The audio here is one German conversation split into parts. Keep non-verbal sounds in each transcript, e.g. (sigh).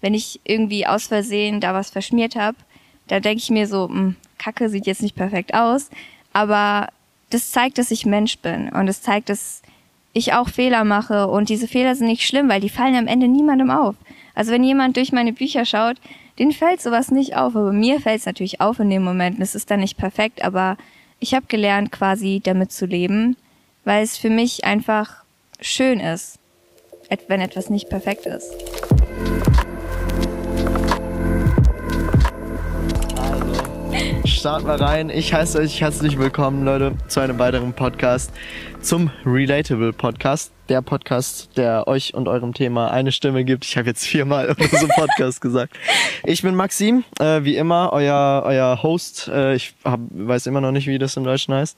wenn ich irgendwie aus Versehen da was verschmiert habe, da denke ich mir so, mh, hm, Kacke sieht jetzt nicht perfekt aus, aber das zeigt, dass ich Mensch bin und es zeigt, dass ich auch Fehler mache und diese Fehler sind nicht schlimm, weil die fallen am Ende niemandem auf. Also wenn jemand durch meine Bücher schaut, den fällt sowas nicht auf, aber mir fällt es natürlich auf in dem Moment. Es ist dann nicht perfekt, aber ich habe gelernt, quasi damit zu leben, weil es für mich einfach schön ist, wenn etwas nicht perfekt ist. Starten wir rein. Ich heiße euch herzlich willkommen, Leute, zu einem weiteren Podcast zum Relatable Podcast. Der Podcast, der euch und eurem Thema eine Stimme gibt. Ich habe jetzt viermal (laughs) so Podcast gesagt. Ich bin Maxim, äh, wie immer, euer, euer Host. Äh, ich hab, weiß immer noch nicht, wie das im Deutschen heißt.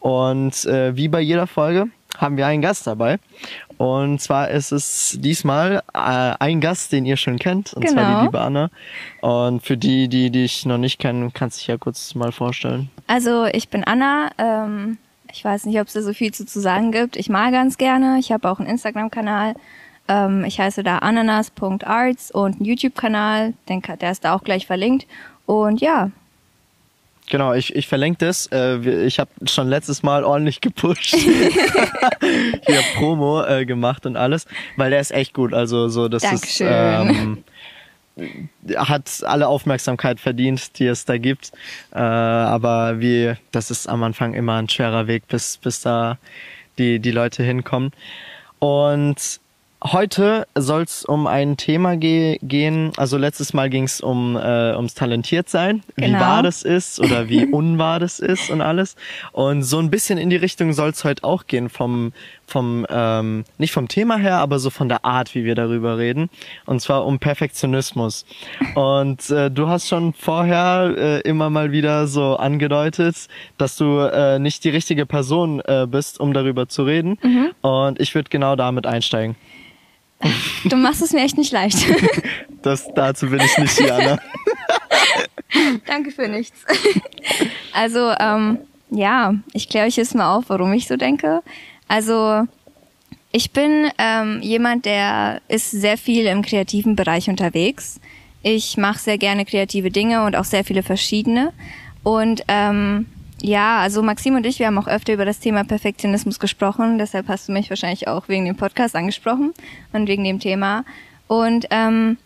Und äh, wie bei jeder Folge haben wir einen Gast dabei. Und zwar ist es diesmal äh, ein Gast, den ihr schon kennt, und genau. zwar die genau. liebe Anna. Und für die, die dich noch nicht kennen, kannst du dich ja kurz mal vorstellen. Also ich bin Anna. Ähm, ich weiß nicht, ob es da so viel zu, zu sagen gibt. Ich mal ganz gerne. Ich habe auch einen Instagram-Kanal. Ähm, ich heiße da ananas.arts und einen YouTube-Kanal. Der ist da auch gleich verlinkt. Und ja, Genau, ich, ich verlinke das. Äh, ich habe schon letztes Mal ordentlich gepusht. (laughs) Hier Promo äh, gemacht und alles, weil der ist echt gut. Also so, das Dankeschön. ist ähm, hat alle Aufmerksamkeit verdient, die es da gibt. Äh, aber wie, das ist am Anfang immer ein schwerer Weg, bis bis da die die Leute hinkommen. Und Heute soll es um ein Thema ge gehen. Also letztes Mal ging es um äh, ums Talentiertsein, genau. wie wahr das ist oder wie (laughs) unwahr das ist und alles. Und so ein bisschen in die Richtung soll es heute auch gehen vom vom ähm, nicht vom Thema her, aber so von der Art, wie wir darüber reden. Und zwar um Perfektionismus. Und äh, du hast schon vorher äh, immer mal wieder so angedeutet, dass du äh, nicht die richtige Person äh, bist, um darüber zu reden. Mhm. Und ich würde genau damit einsteigen. Du machst es mir echt nicht leicht. (laughs) Das, dazu bin ich nicht Jana. (laughs) Danke für nichts. Also, ähm, ja, ich kläre euch jetzt mal auf, warum ich so denke. Also, ich bin ähm, jemand, der ist sehr viel im kreativen Bereich unterwegs. Ich mache sehr gerne kreative Dinge und auch sehr viele verschiedene. Und ähm, ja, also Maxim und ich, wir haben auch öfter über das Thema Perfektionismus gesprochen. Deshalb hast du mich wahrscheinlich auch wegen dem Podcast angesprochen und wegen dem Thema. Und ähm,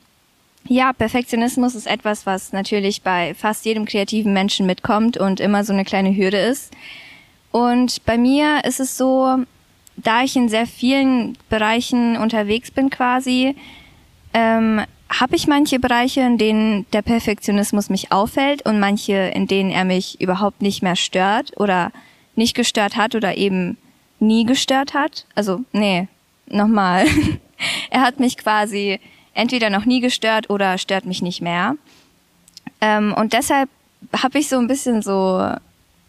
ja, Perfektionismus ist etwas, was natürlich bei fast jedem kreativen Menschen mitkommt und immer so eine kleine Hürde ist. Und bei mir ist es so, da ich in sehr vielen Bereichen unterwegs bin quasi, ähm, habe ich manche Bereiche, in denen der Perfektionismus mich auffällt und manche, in denen er mich überhaupt nicht mehr stört oder nicht gestört hat oder eben nie gestört hat. Also, nee, nochmal. (laughs) er hat mich quasi entweder noch nie gestört oder stört mich nicht mehr. Ähm, und deshalb habe ich so ein bisschen so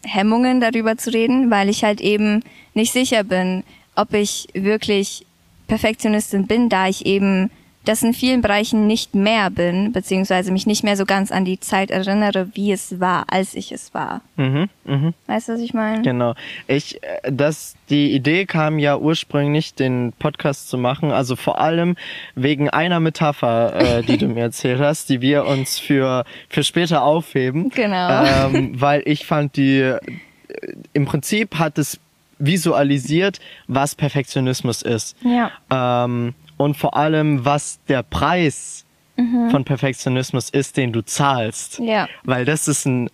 Hemmungen darüber zu reden, weil ich halt eben nicht sicher bin, ob ich wirklich Perfektionistin bin, da ich eben das in vielen Bereichen nicht mehr bin, beziehungsweise mich nicht mehr so ganz an die Zeit erinnere, wie es war, als ich es war. Mhm, mh. Weißt du, was ich meine? Genau. Ich, äh, das, die Idee kam ja ursprünglich, den Podcast zu machen, also vor allem wegen einer Metapher, äh, die du mir (laughs) erzählt hast, die wir uns für, für später aufheben. Genau. Ähm, (laughs) weil ich fand die, äh, im Prinzip hat es visualisiert, was Perfektionismus ist. Ja. Ähm, und vor allem, was der Preis mhm. von Perfektionismus ist, den du zahlst. Ja. Weil das ist ein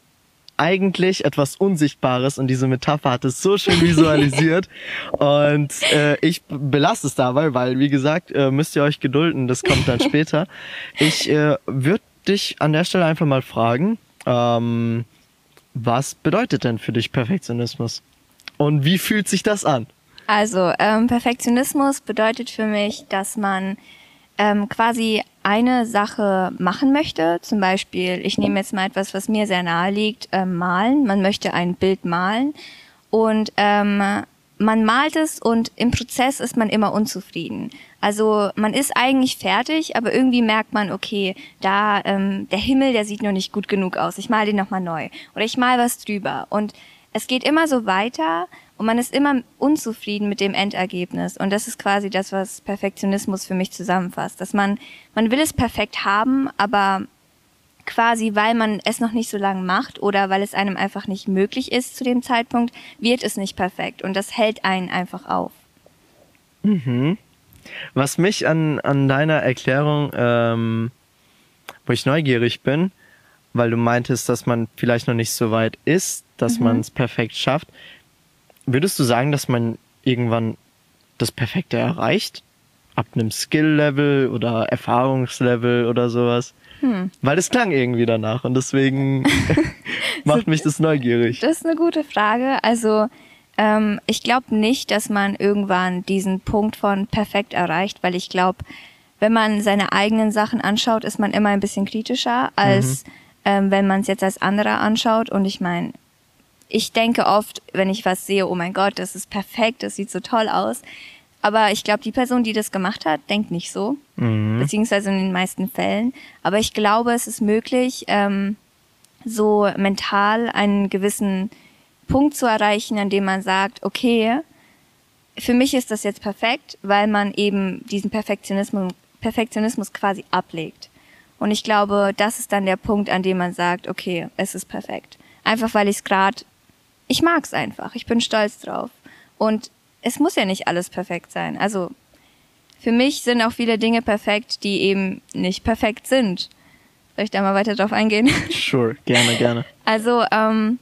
eigentlich etwas Unsichtbares und diese Metapher hat es so schön visualisiert (laughs) und äh, ich belasse es dabei, weil wie gesagt, äh, müsst ihr euch gedulden, das kommt dann (laughs) später. Ich äh, würde dich an der Stelle einfach mal fragen, ähm, was bedeutet denn für dich Perfektionismus? Und wie fühlt sich das an? Also ähm, Perfektionismus bedeutet für mich, dass man ähm, quasi eine Sache machen möchte. Zum Beispiel, ich nehme jetzt mal etwas, was mir sehr nahe liegt, ähm, malen. Man möchte ein Bild malen und ähm, man malt es und im Prozess ist man immer unzufrieden. Also man ist eigentlich fertig, aber irgendwie merkt man, okay, da ähm, der Himmel, der sieht noch nicht gut genug aus. Ich male den nochmal neu oder ich mal was drüber und es geht immer so weiter Und man ist immer unzufrieden mit dem Endergebnis. Und das ist quasi das, was Perfektionismus für mich zusammenfasst. Dass man, man will es perfekt haben, aber quasi, weil man es noch nicht so lange macht oder weil es einem einfach nicht möglich ist zu dem Zeitpunkt, wird es nicht perfekt. Und das hält einen einfach auf. Mhm. Was mich an, an deiner Erklärung, ähm, wo ich neugierig bin, weil du meintest, dass man vielleicht noch nicht so weit ist, dass mhm. man es perfekt schafft. Würdest du sagen, dass man irgendwann das Perfekte erreicht? Ab einem Skill-Level oder Erfahrungslevel oder sowas? Hm. Weil es klang irgendwie danach und deswegen (laughs) (laughs) macht mich das neugierig. Das ist eine gute Frage. Also ähm, ich glaube nicht, dass man irgendwann diesen Punkt von perfekt erreicht, weil ich glaube, wenn man seine eigenen Sachen anschaut, ist man immer ein bisschen kritischer, als mhm. ähm, wenn man es jetzt als anderer anschaut. Und ich meine, ich denke oft, wenn ich was sehe, oh mein Gott, das ist perfekt, das sieht so toll aus. Aber ich glaube, die Person, die das gemacht hat, denkt nicht so. Mhm. Beziehungsweise in den meisten Fällen. Aber ich glaube, es ist möglich, ähm, so mental einen gewissen Punkt zu erreichen, an dem man sagt, okay, für mich ist das jetzt perfekt, weil man eben diesen Perfektionismus, Perfektionismus quasi ablegt. Und ich glaube, das ist dann der Punkt, an dem man sagt, okay, es ist perfekt. Einfach weil ich es gerade, ich mag es einfach, ich bin stolz drauf. Und es muss ja nicht alles perfekt sein. Also für mich sind auch viele Dinge perfekt, die eben nicht perfekt sind. Soll ich da mal weiter drauf eingehen? (laughs) Sure, gerne, gerne. Also ähm,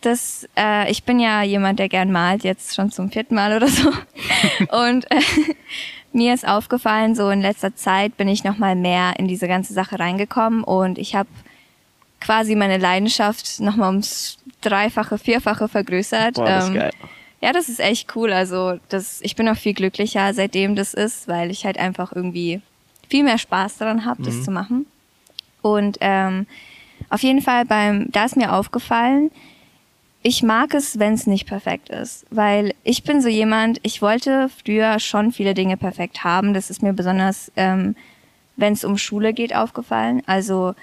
das, äh, ich bin ja jemand, der gern malt, jetzt schon zum vierten Mal oder so. (laughs) Und äh, (laughs) mir ist aufgefallen, so in letzter Zeit bin ich noch mal mehr in diese ganze Sache reingekommen und ich habe quasi meine Leidenschaft noch mal ums Dreifache, Vierfache vergrößert. Boah, das ist ähm, geil. Ja, das ist echt cool. Also das, ich bin auch viel glücklicher, seitdem das ist, weil ich halt einfach irgendwie viel mehr Spaß daran habe, mhm. das zu machen. Und ähm, auf jeden Fall beim, da ist mir aufgefallen, ich mag es, wenn es nicht perfekt ist, weil ich bin so jemand, ich wollte früher schon viele Dinge perfekt haben. Das ist mir besonders, ähm, wenn es um Schule geht, aufgefallen. Also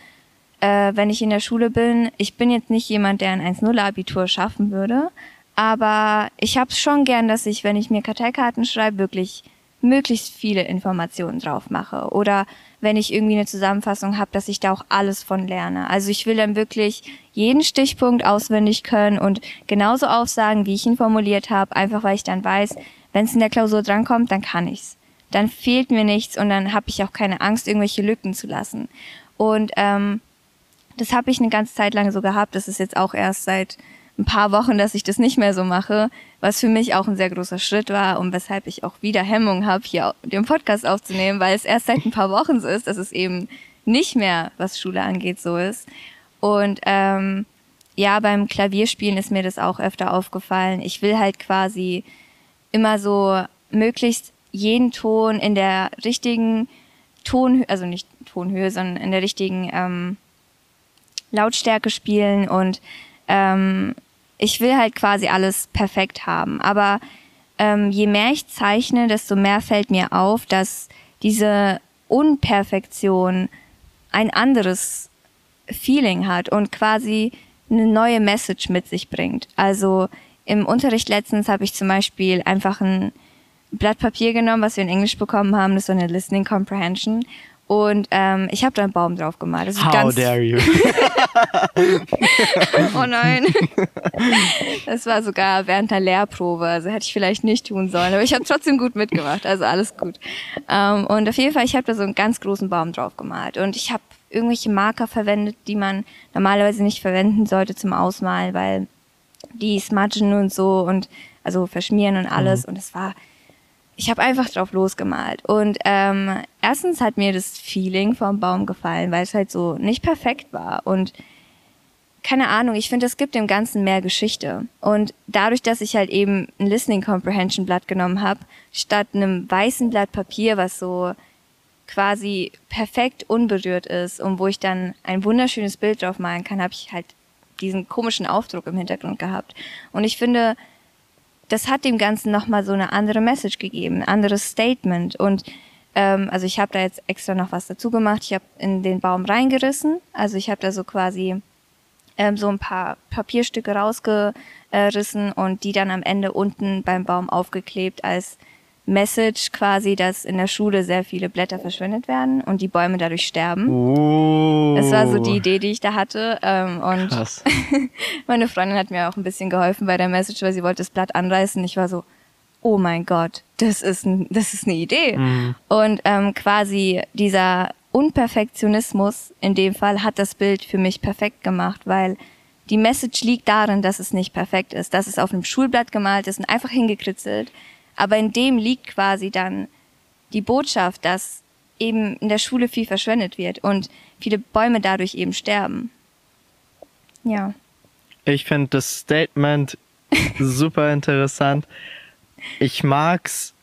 äh, wenn ich in der Schule bin, ich bin jetzt nicht jemand, der ein 1-0-Abitur schaffen würde, aber ich habe es schon gern, dass ich, wenn ich mir Karteikarten schreibe, wirklich möglichst viele Informationen drauf mache. Oder wenn ich irgendwie eine Zusammenfassung habe, dass ich da auch alles von lerne. Also ich will dann wirklich jeden Stichpunkt auswendig können und genauso aufsagen, wie ich ihn formuliert habe, einfach weil ich dann weiß, wenn es in der Klausur drankommt, dann kann ich's. Dann fehlt mir nichts und dann habe ich auch keine Angst, irgendwelche Lücken zu lassen. Und ähm, das habe ich eine ganze Zeit lang so gehabt. Das ist jetzt auch erst seit ein paar Wochen, dass ich das nicht mehr so mache, was für mich auch ein sehr großer Schritt war und weshalb ich auch wieder Hemmung habe, hier den Podcast aufzunehmen, weil es erst seit ein paar Wochen so ist, dass es eben nicht mehr, was Schule angeht, so ist. Und ähm, ja, beim Klavierspielen ist mir das auch öfter aufgefallen. Ich will halt quasi immer so möglichst jeden Ton in der richtigen Tonhöhe, also nicht Tonhöhe, sondern in der richtigen ähm, Lautstärke spielen und ähm, ich will halt quasi alles perfekt haben. Aber ähm, je mehr ich zeichne, desto mehr fällt mir auf, dass diese Unperfektion ein anderes Feeling hat und quasi eine neue Message mit sich bringt. Also im Unterricht letztens habe ich zum Beispiel einfach ein Blatt Papier genommen, was wir in Englisch bekommen haben, das ist so eine Listening Comprehension und ähm, ich habe da einen Baum drauf gemalt. Das How ganz dare you? (laughs) oh nein. Das war sogar während der Lehrprobe. Also hätte ich vielleicht nicht tun sollen. Aber ich habe trotzdem gut mitgemacht. Also alles gut. Ähm, und auf jeden Fall, ich habe da so einen ganz großen Baum drauf gemalt. Und ich habe irgendwelche Marker verwendet, die man normalerweise nicht verwenden sollte zum Ausmalen, weil die smudgen und so und also verschmieren und alles. Mhm. Und es war ich habe einfach drauf losgemalt. Und ähm, erstens hat mir das Feeling vom Baum gefallen, weil es halt so nicht perfekt war. Und keine Ahnung, ich finde, es gibt dem Ganzen mehr Geschichte. Und dadurch, dass ich halt eben ein Listening Comprehension Blatt genommen habe, statt einem weißen Blatt Papier, was so quasi perfekt unberührt ist und wo ich dann ein wunderschönes Bild drauf malen kann, habe ich halt diesen komischen Aufdruck im Hintergrund gehabt. Und ich finde, das hat dem Ganzen nochmal so eine andere Message gegeben, ein anderes Statement. Und ähm, also ich habe da jetzt extra noch was dazu gemacht. Ich habe in den Baum reingerissen. Also ich habe da so quasi ähm, so ein paar Papierstücke rausgerissen und die dann am Ende unten beim Baum aufgeklebt als Message quasi, dass in der Schule sehr viele Blätter verschwendet werden und die Bäume dadurch sterben. Oh. Das war so die Idee, die ich da hatte. Ähm, und Krass. (laughs) meine Freundin hat mir auch ein bisschen geholfen bei der Message, weil sie wollte das Blatt anreißen. Ich war so, oh mein Gott, das ist, ein, das ist eine Idee. Mhm. Und ähm, quasi dieser Unperfektionismus in dem Fall hat das Bild für mich perfekt gemacht, weil die Message liegt darin, dass es nicht perfekt ist, dass es auf einem Schulblatt gemalt ist und einfach hingekritzelt. Aber in dem liegt quasi dann die Botschaft, dass eben in der Schule viel verschwendet wird und viele Bäume dadurch eben sterben. Ja. Ich finde das Statement (laughs) super interessant. Ich mag's,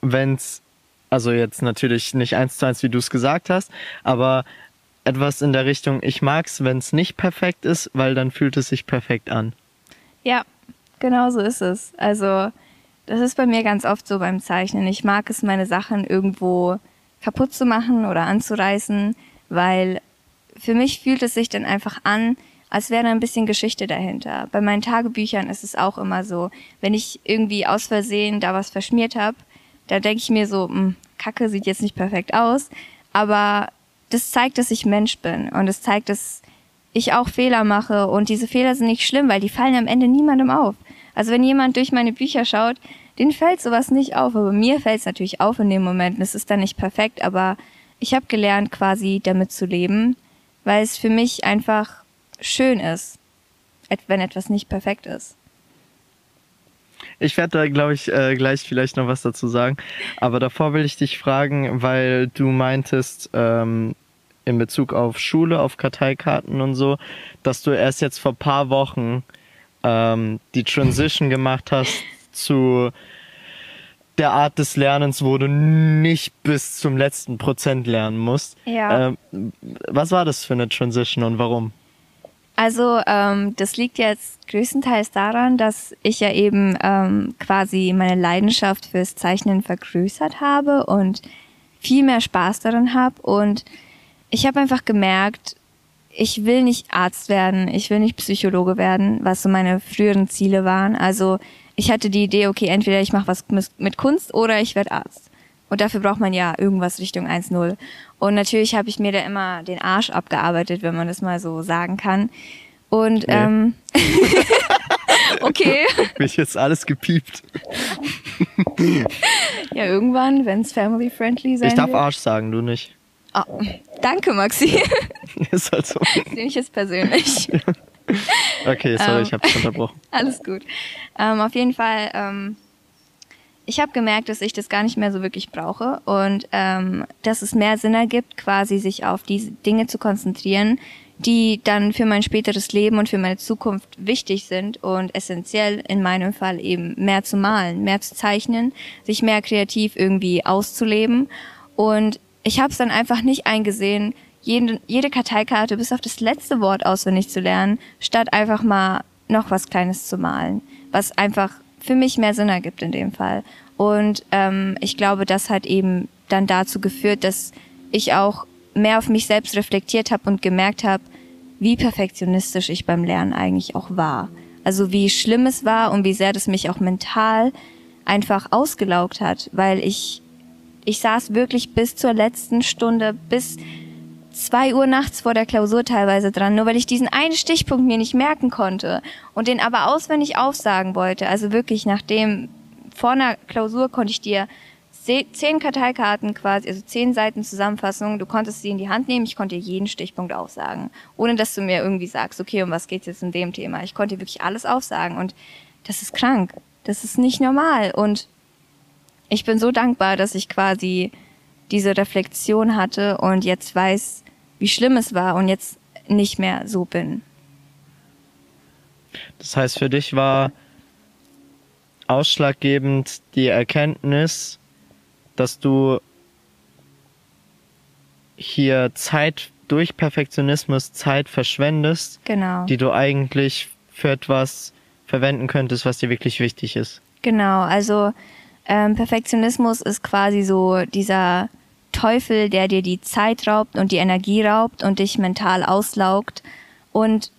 wenn's, also jetzt natürlich nicht eins zu eins, wie du es gesagt hast, aber etwas in der Richtung, ich mag's, wenn's nicht perfekt ist, weil dann fühlt es sich perfekt an. Ja, genau so ist es. Also, das ist bei mir ganz oft so beim Zeichnen. Ich mag es, meine Sachen irgendwo kaputt zu machen oder anzureißen, weil für mich fühlt es sich dann einfach an, als wäre da ein bisschen Geschichte dahinter. Bei meinen Tagebüchern ist es auch immer so, wenn ich irgendwie aus Versehen da was verschmiert habe, da denke ich mir so, mh, Kacke sieht jetzt nicht perfekt aus, aber das zeigt, dass ich Mensch bin und es zeigt, dass ich auch Fehler mache und diese Fehler sind nicht schlimm, weil die fallen am Ende niemandem auf. Also wenn jemand durch meine Bücher schaut, den fällt sowas nicht auf, aber mir fällt es natürlich auf in dem Moment. Es ist dann nicht perfekt, aber ich habe gelernt, quasi damit zu leben, weil es für mich einfach schön ist, wenn etwas nicht perfekt ist. Ich werde da, glaube ich, äh, gleich vielleicht noch was dazu sagen. Aber davor will ich dich fragen, weil du meintest, ähm, in Bezug auf Schule, auf Karteikarten und so, dass du erst jetzt vor paar Wochen ähm, die Transition gemacht hast zu der Art des Lernens, wo du nicht bis zum letzten Prozent lernen musst. Ja. Ähm, was war das für eine Transition und warum? Also ähm, das liegt jetzt größtenteils daran, dass ich ja eben ähm, quasi meine Leidenschaft fürs Zeichnen vergrößert habe und viel mehr Spaß daran habe. Und ich habe einfach gemerkt, ich will nicht Arzt werden, ich will nicht Psychologe werden, was so meine früheren Ziele waren. Also ich hatte die Idee, okay, entweder ich mache was mit Kunst oder ich werde Arzt. Und dafür braucht man ja irgendwas Richtung 1-0. Und natürlich habe ich mir da immer den Arsch abgearbeitet, wenn man das mal so sagen kann. Und nee. ähm, (laughs) okay. Mich jetzt alles gepiept. ja, irgendwann, wenn es family friendly sein Ich darf wird. Arsch sagen, du nicht. Oh, danke, Maxi. (laughs) Ist halt so. Das nehme ich jetzt persönlich. (laughs) Okay, sorry, ähm, ich habe dich unterbrochen. (laughs) Alles gut. Ähm, auf jeden Fall, ähm, ich habe gemerkt, dass ich das gar nicht mehr so wirklich brauche und ähm, dass es mehr Sinn ergibt, quasi sich auf diese Dinge zu konzentrieren, die dann für mein späteres Leben und für meine Zukunft wichtig sind und essentiell in meinem Fall eben mehr zu malen, mehr zu zeichnen, sich mehr kreativ irgendwie auszuleben. Und ich habe es dann einfach nicht eingesehen, jede, jede Karteikarte bis auf das letzte Wort auswendig zu lernen, statt einfach mal noch was Kleines zu malen, was einfach für mich mehr Sinn ergibt in dem Fall. Und ähm, ich glaube, das hat eben dann dazu geführt, dass ich auch mehr auf mich selbst reflektiert habe und gemerkt habe, wie perfektionistisch ich beim Lernen eigentlich auch war. Also wie schlimm es war und wie sehr das mich auch mental einfach ausgelaugt hat, weil ich ich saß wirklich bis zur letzten Stunde, bis zwei Uhr nachts vor der Klausur teilweise dran, nur weil ich diesen einen Stichpunkt mir nicht merken konnte und den aber auswendig aufsagen wollte. Also wirklich, nachdem vor einer Klausur konnte ich dir zehn Karteikarten quasi, also zehn Seiten Zusammenfassung, du konntest sie in die Hand nehmen, ich konnte dir jeden Stichpunkt aufsagen, ohne dass du mir irgendwie sagst, okay, um was geht's jetzt in dem Thema. Ich konnte dir wirklich alles aufsagen und das ist krank. Das ist nicht normal und ich bin so dankbar, dass ich quasi diese Reflexion hatte und jetzt weiß, wie schlimm es war und jetzt nicht mehr so bin. Das heißt, für dich war ausschlaggebend die Erkenntnis, dass du hier Zeit durch Perfektionismus Zeit verschwendest, genau. die du eigentlich für etwas verwenden könntest, was dir wirklich wichtig ist. Genau, also ähm, Perfektionismus ist quasi so dieser Teufel, der dir die Zeit raubt und die Energie raubt und dich mental auslaugt Und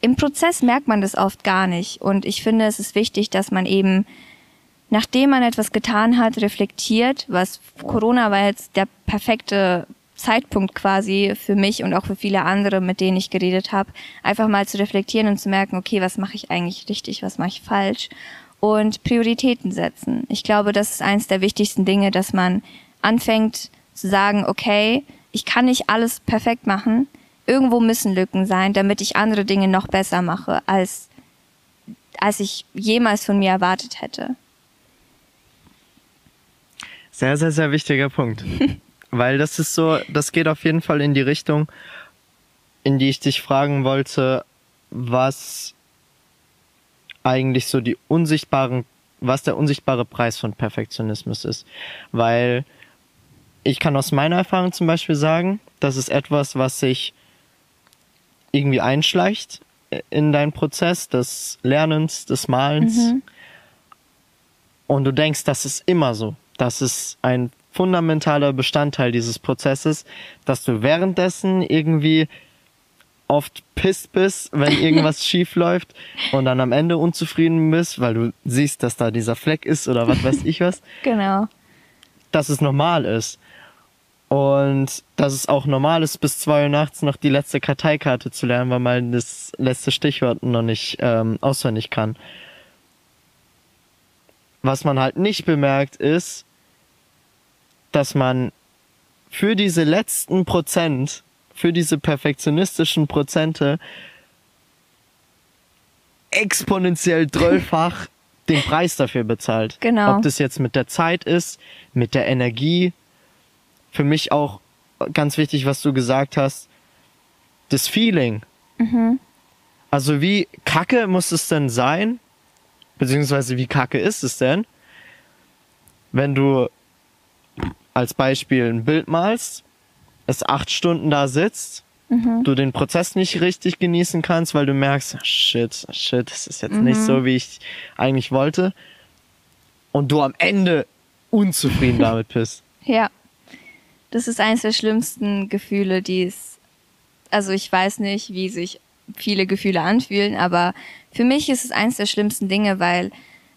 im Prozess merkt man das oft gar nicht. Und ich finde, es ist wichtig, dass man eben, nachdem man etwas getan hat, reflektiert, was Corona war jetzt der perfekte Zeitpunkt quasi für mich und auch für viele andere, mit denen ich geredet habe, einfach mal zu reflektieren und zu merken, okay, was mache ich eigentlich richtig, was mache ich falsch und Prioritäten setzen. Ich glaube, das ist eines der wichtigsten Dinge, dass man anfängt zu sagen, okay, ich kann nicht alles perfekt machen, irgendwo müssen Lücken sein, damit ich andere Dinge noch besser mache, als, als ich jemals von mir erwartet hätte. Sehr, sehr, sehr wichtiger Punkt. (laughs) Weil das ist so, das geht auf jeden Fall in die Richtung, in die ich dich fragen wollte, was eigentlich so die unsichtbaren, was der unsichtbare Preis von Perfektionismus ist. Weil ich kann aus meiner Erfahrung zum Beispiel sagen, das ist etwas, was sich irgendwie einschleicht in deinen Prozess des Lernens, des Malens. Mhm. Und du denkst, das ist immer so. Das ist ein fundamentaler Bestandteil dieses Prozesses, dass du währenddessen irgendwie oft pisst bist, wenn (laughs) irgendwas schief läuft und dann am Ende unzufrieden bist, weil du siehst, dass da dieser Fleck ist oder was weiß ich was. (laughs) Genau. Dass es normal ist. Und dass es auch normal ist, bis zwei Uhr nachts noch die letzte Karteikarte zu lernen, weil man das letzte Stichwort noch nicht ähm, auswendig kann. Was man halt nicht bemerkt ist, dass man für diese letzten Prozent, für diese perfektionistischen Prozente exponentiell drollfach (laughs) den Preis dafür bezahlt. Genau. Ob das jetzt mit der Zeit ist, mit der Energie, für mich auch ganz wichtig, was du gesagt hast, das Feeling. Mhm. Also wie kacke muss es denn sein, beziehungsweise wie kacke ist es denn, wenn du als Beispiel ein Bild malst, es acht Stunden da sitzt, mhm. du den Prozess nicht richtig genießen kannst, weil du merkst, shit, shit, das ist jetzt mhm. nicht so, wie ich eigentlich wollte, und du am Ende unzufrieden damit (laughs) bist. Ja das ist eines der schlimmsten Gefühle, die es, also ich weiß nicht, wie sich viele Gefühle anfühlen, aber für mich ist es eines der schlimmsten Dinge, weil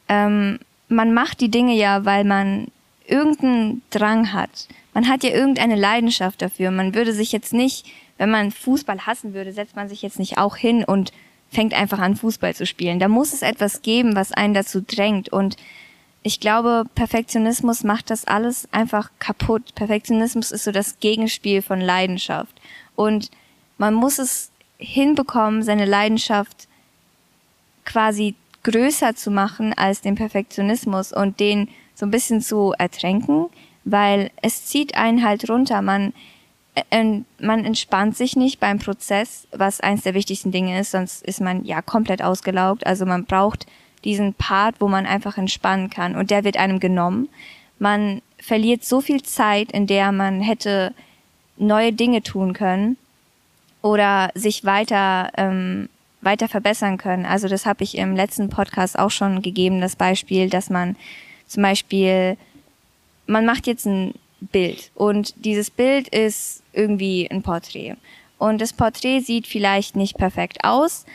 ähm, man macht die Dinge ja, weil man irgendeinen Drang hat. Man hat ja irgendeine Leidenschaft dafür. Man würde sich jetzt nicht, wenn man Fußball hassen würde, setzt man sich jetzt nicht auch hin und fängt einfach an, Fußball zu spielen. Da muss es etwas geben, was einen dazu drängt. Und ich glaube, Perfektionismus macht das alles einfach kaputt. Perfektionismus ist so das Gegenspiel von Leidenschaft. Und man muss es hinbekommen, seine Leidenschaft quasi größer zu machen als den Perfektionismus und den so ein bisschen zu ertränken, weil es zieht einen halt runter. Man, äh, man entspannt sich nicht beim Prozess, was eins der wichtigsten Dinge ist, sonst ist man ja komplett ausgelaugt. Also man braucht diesen Part, wo man einfach entspannen kann und der wird einem genommen. Man verliert so viel Zeit, in der man hätte neue Dinge tun können oder sich weiter ähm, weiter verbessern können. Also das habe ich im letzten Podcast auch schon gegeben, das Beispiel, dass man zum Beispiel man macht jetzt ein Bild und dieses Bild ist irgendwie ein Porträt und das Porträt sieht vielleicht nicht perfekt aus,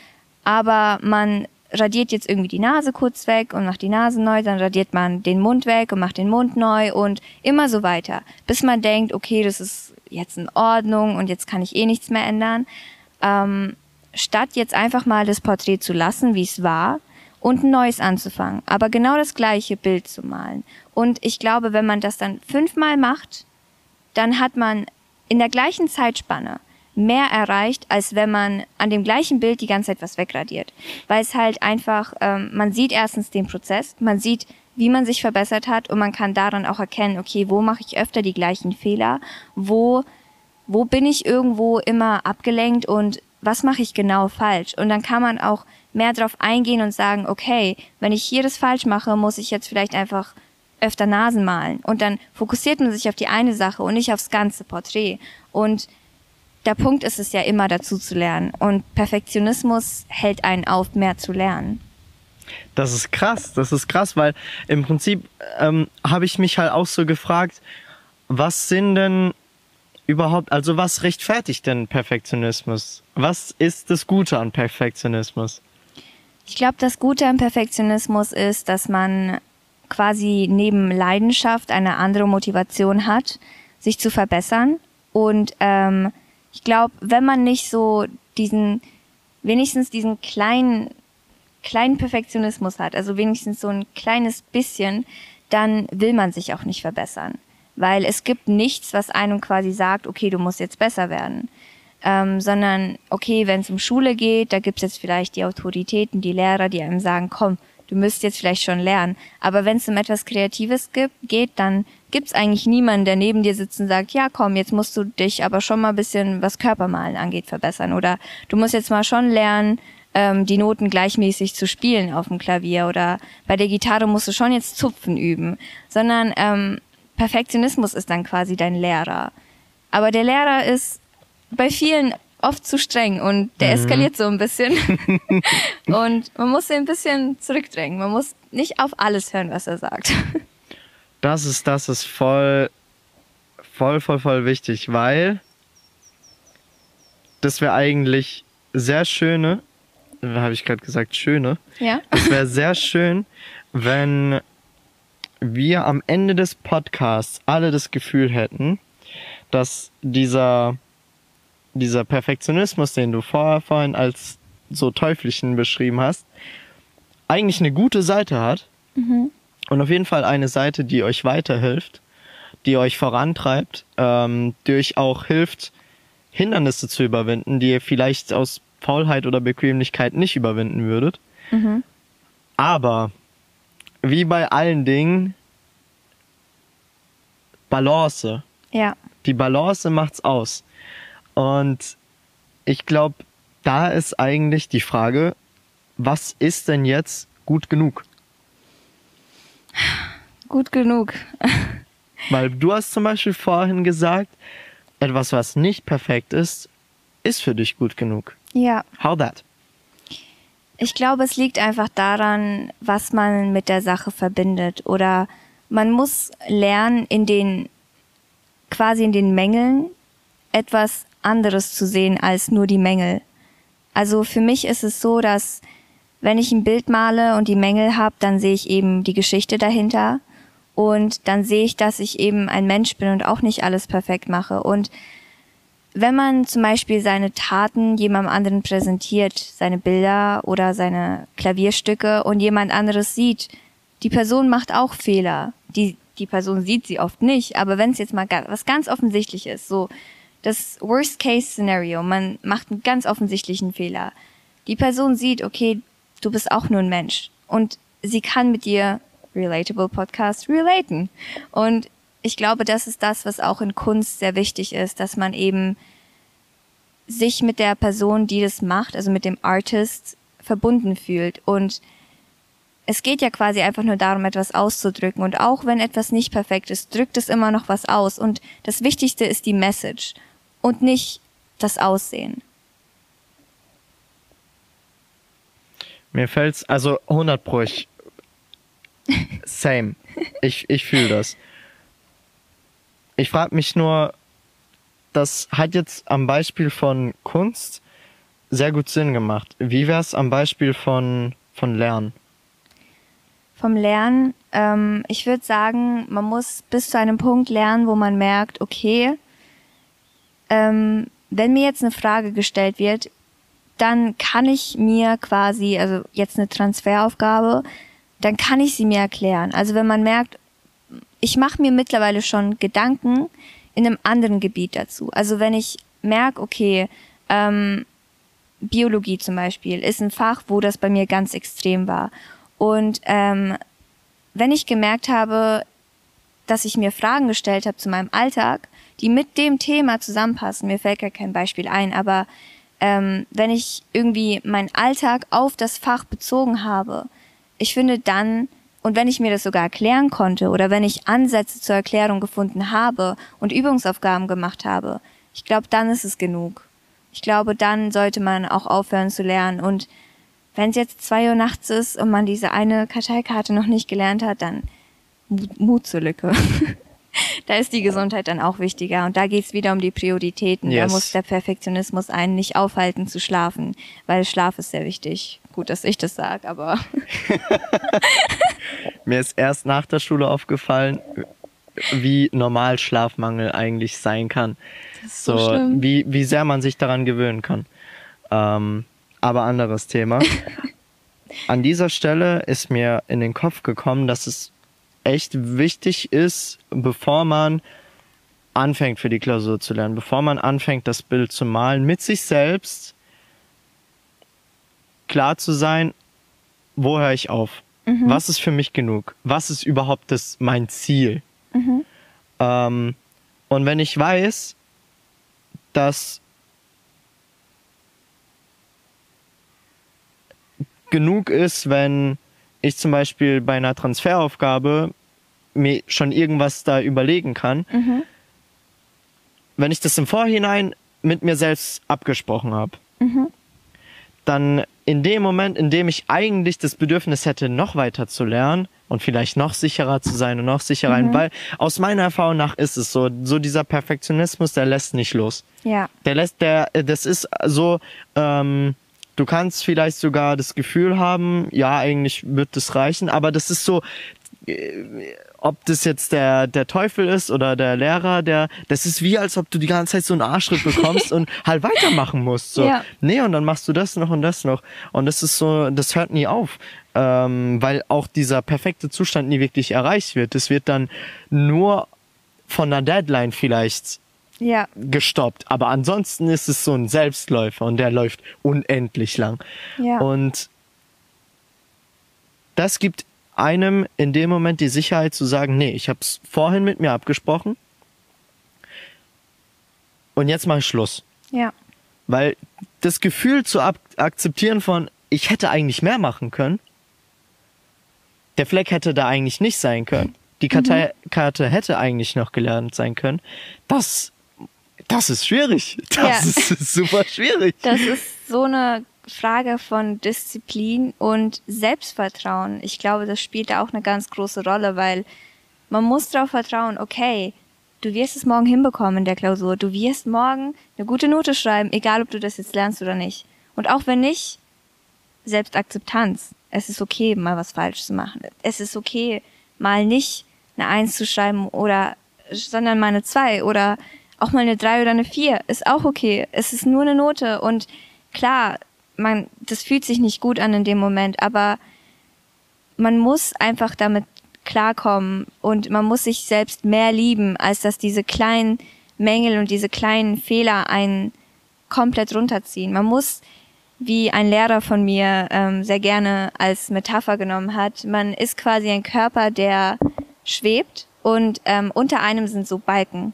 aber man radiert jetzt irgendwie die Nase kurz weg und macht die Nase neu, dann radiert man den Mund weg und macht den Mund neu und immer so weiter, bis man denkt, okay, das ist jetzt in Ordnung und jetzt kann ich eh nichts mehr ändern. Ähm, statt jetzt einfach mal das Porträt zu lassen, wie es war, und ein neues anzufangen, aber genau das gleiche Bild zu malen. Und ich glaube, wenn man das dann fünfmal macht, dann hat man in der gleichen Zeitspanne mehr erreicht, als wenn man an dem gleichen Bild die ganze Zeit was wegradiert. Weil es halt einfach, ähm, man sieht erstens den Prozess, man sieht, wie man sich verbessert hat und man kann daran auch erkennen, okay, wo mache ich öfter die gleichen Fehler, wo, wo bin ich irgendwo immer abgelenkt und was mache ich genau falsch? Und dann kann man auch mehr darauf eingehen und sagen, okay, wenn ich hier das falsch mache, muss ich jetzt vielleicht einfach öfter Nasen malen. Und dann fokussiert man sich auf die eine Sache und nicht aufs ganze Porträt. Und der Punkt ist es ja immer dazu zu lernen. Und Perfektionismus hält einen auf, mehr zu lernen. Das ist krass, das ist krass, weil im Prinzip ähm, habe ich mich halt auch so gefragt, was sind denn überhaupt, also was rechtfertigt denn Perfektionismus? Was ist das Gute an Perfektionismus? Ich glaube, das Gute an Perfektionismus ist, dass man quasi neben Leidenschaft eine andere Motivation hat, sich zu verbessern. Und ähm, ich glaube, wenn man nicht so diesen, wenigstens diesen kleinen, kleinen Perfektionismus hat, also wenigstens so ein kleines bisschen, dann will man sich auch nicht verbessern. Weil es gibt nichts, was einem quasi sagt, okay, du musst jetzt besser werden. Ähm, sondern, okay, wenn es um Schule geht, da gibt es jetzt vielleicht die Autoritäten, die Lehrer, die einem sagen, komm, du müsst jetzt vielleicht schon lernen. Aber wenn es um etwas Kreatives gibt, geht, dann gibt es eigentlich niemanden, der neben dir sitzt und sagt, ja komm, jetzt musst du dich aber schon mal ein bisschen, was Körpermalen angeht, verbessern. Oder du musst jetzt mal schon lernen, ähm, die Noten gleichmäßig zu spielen auf dem Klavier. Oder bei der Gitarre musst du schon jetzt Zupfen üben. Sondern ähm, Perfektionismus ist dann quasi dein Lehrer. Aber der Lehrer ist bei vielen oft zu streng und der mhm. eskaliert so ein bisschen. (laughs) und man muss ihn ein bisschen zurückdrängen. Man muss nicht auf alles hören, was er sagt. Das ist, das ist voll, voll, voll, voll wichtig, weil das wäre eigentlich sehr schöne, habe ich gerade gesagt, schöne. Ja. Es wäre sehr schön, wenn wir am Ende des Podcasts alle das Gefühl hätten, dass dieser dieser Perfektionismus, den du vorher vorhin als so teuflischen beschrieben hast, eigentlich eine gute Seite hat. Mhm. Und auf jeden Fall eine Seite, die euch weiterhilft, die euch vorantreibt, ähm, die euch auch hilft, Hindernisse zu überwinden, die ihr vielleicht aus Faulheit oder Bequemlichkeit nicht überwinden würdet. Mhm. Aber wie bei allen Dingen, Balance. Ja. Die Balance macht's aus. Und ich glaube, da ist eigentlich die Frage, was ist denn jetzt gut genug? Gut genug. (laughs) Weil du hast zum Beispiel vorhin gesagt, etwas, was nicht perfekt ist, ist für dich gut genug. Ja. How that? Ich glaube, es liegt einfach daran, was man mit der Sache verbindet. Oder man muss lernen, in den, quasi in den Mängeln etwas anderes zu sehen als nur die Mängel. Also für mich ist es so, dass wenn ich ein Bild male und die Mängel habe, dann sehe ich eben die Geschichte dahinter und dann sehe ich, dass ich eben ein Mensch bin und auch nicht alles perfekt mache. Und wenn man zum Beispiel seine Taten jemandem anderen präsentiert, seine Bilder oder seine Klavierstücke und jemand anderes sieht, die Person macht auch Fehler. Die, die Person sieht sie oft nicht, aber wenn es jetzt mal was ganz offensichtlich ist, so das Worst-Case-Szenario. Man macht einen ganz offensichtlichen Fehler. Die Person sieht, okay, du bist auch nur ein Mensch. Und sie kann mit dir, Relatable Podcast, relaten. Und ich glaube, das ist das, was auch in Kunst sehr wichtig ist, dass man eben sich mit der Person, die das macht, also mit dem Artist, verbunden fühlt. Und es geht ja quasi einfach nur darum, etwas auszudrücken. Und auch wenn etwas nicht perfekt ist, drückt es immer noch was aus. Und das Wichtigste ist die Message und nicht das Aussehen. Mir fällt's, also 100 pro, ich, same. Ich, ich fühle das. Ich frage mich nur, das hat jetzt am Beispiel von Kunst sehr gut Sinn gemacht. Wie wäre es am Beispiel von, von Lernen? Vom Lernen, ähm, ich würde sagen, man muss bis zu einem Punkt lernen, wo man merkt, okay, ähm, wenn mir jetzt eine Frage gestellt wird, dann kann ich mir quasi, also jetzt eine Transferaufgabe, dann kann ich sie mir erklären. Also wenn man merkt, ich mache mir mittlerweile schon Gedanken in einem anderen Gebiet dazu. Also wenn ich merke, okay, ähm, Biologie zum Beispiel ist ein Fach, wo das bei mir ganz extrem war. Und ähm, wenn ich gemerkt habe, dass ich mir Fragen gestellt habe zu meinem Alltag, die mit dem Thema zusammenpassen. Mir fällt gar kein Beispiel ein, aber ähm, wenn ich irgendwie meinen Alltag auf das Fach bezogen habe, ich finde dann, und wenn ich mir das sogar erklären konnte oder wenn ich Ansätze zur Erklärung gefunden habe und Übungsaufgaben gemacht habe, ich glaube, dann ist es genug. Ich glaube, dann sollte man auch aufhören zu lernen. Und wenn es jetzt zwei Uhr nachts ist und man diese eine Karteikarte noch nicht gelernt hat, dann Mut, Mut zur Lücke. (laughs) da ist die Gesundheit dann auch wichtiger. Und da geht's wieder um die Prioritäten. Yes. Da muss der Perfektionismus einen nicht aufhalten zu schlafen, weil Schlaf ist sehr wichtig. Gut, dass ich das sage, aber (laughs) Mir ist erst nach der Schule aufgefallen, wie normal Schlafmangel eigentlich sein kann. so schlimm. wie, wie sehr man sich daran gewöhnen kann. Ähm, aber anderes Thema. (laughs) An dieser Stelle ist mir in den Kopf gekommen, dass es echt wichtig ist, bevor man anfängt für die Klausur zu lernen, bevor man anfängt, das Bild zu malen, mit sich selbst klar zu sein, wo höre ich auf? Was ist für mich genug? Was ist überhaupt das, mein Ziel? Ähm, und wenn ich weiß, dass genug ist, wenn ich zum Beispiel bei einer Transferaufgabe mir schon irgendwas da überlegen kann, wenn ich das im Vorhinein mit mir selbst abgesprochen habe, dann in dem Moment, in dem ich eigentlich das Bedürfnis hätte, noch weiter zu lernen und vielleicht noch sicherer zu sein und noch sicherer, Mhm. weil aus meiner Erfahrung nach ist es so, so dieser Perfektionismus, der lässt nicht los. ja, Der lässt, der, das ist so, ähm, du kannst vielleicht sogar das Gefühl haben, ja, eigentlich wird das reichen, aber das ist so, äh, ob das jetzt der, der Teufel ist oder der Lehrer, der, das ist wie, als ob du die ganze Zeit so einen Arschtritt bekommst (laughs) und halt weitermachen musst. So. Ja. Nee, und dann machst du das noch und das noch. Und das ist so, das hört nie auf. Ähm, weil auch dieser perfekte Zustand nie wirklich erreicht wird. Es wird dann nur von einer Deadline vielleicht ja, gestoppt. Aber ansonsten ist es so ein Selbstläufer und der läuft unendlich lang. ja. Und das gibt einem in dem Moment die Sicherheit zu sagen, nee, ich habe es vorhin mit mir abgesprochen und jetzt mache ich Schluss. ja, Weil das Gefühl zu akzeptieren von, ich hätte eigentlich mehr machen können, der Fleck hätte da eigentlich nicht sein können, die Karte, Karte hätte eigentlich noch gelernt sein können, das, das ist schwierig. Das Ja. ist super schwierig. Das ist so eine Frage von Disziplin und Selbstvertrauen. Ich glaube, das spielt da auch eine ganz große Rolle, weil man muss darauf vertrauen, okay, du wirst es morgen hinbekommen in der Klausur. Du wirst morgen eine gute Note schreiben, egal ob du das jetzt lernst oder nicht. Und auch wenn nicht, Selbstakzeptanz. Es ist okay, mal was falsch zu machen. Es ist okay, mal nicht eine Eins zu schreiben oder, sondern mal eine Zwei oder auch mal eine Drei oder eine Vier. Ist auch okay. Es ist nur eine Note und klar, man, das fühlt sich nicht gut an in dem Moment, aber man muss einfach damit klarkommen und man muss sich selbst mehr lieben, als dass diese kleinen Mängel und diese kleinen Fehler einen komplett runterziehen. Man muss, wie ein Lehrer von mir ähm, sehr gerne als Metapher genommen hat, man ist quasi ein Körper, der schwebt und ähm, unter einem sind so Balken.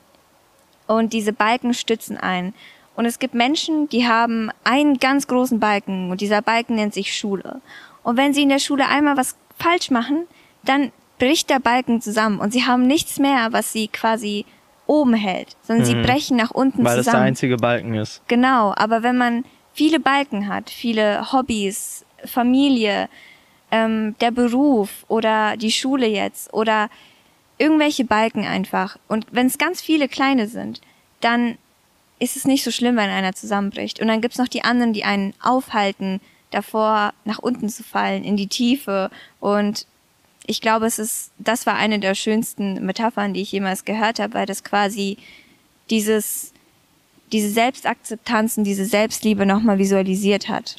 Und diese Balken stützen ein. Und es gibt Menschen, die haben einen ganz großen Balken und dieser Balken nennt sich Schule. Und wenn sie in der Schule einmal was falsch machen, dann bricht der Balken zusammen und sie haben nichts mehr, was sie quasi oben hält, sondern sie brechen nach unten Weil das der zusammen. einzige Balken ist. Genau, aber wenn man viele Balken hat, viele Hobbys, Familie, ähm, der Beruf oder die Schule jetzt oder irgendwelche Balken einfach und wenn es ganz viele kleine sind, dann ist es nicht so schlimm, wenn einer zusammenbricht. Und dann gibt's noch die anderen, die einen aufhalten, davor nach unten zu fallen, in die Tiefe. Und ich glaube, es ist, das war eine der schönsten Metaphern, die ich jemals gehört habe, weil das quasi dieses, diese Selbstakzeptanz und diese Selbstliebe nochmal visualisiert hat.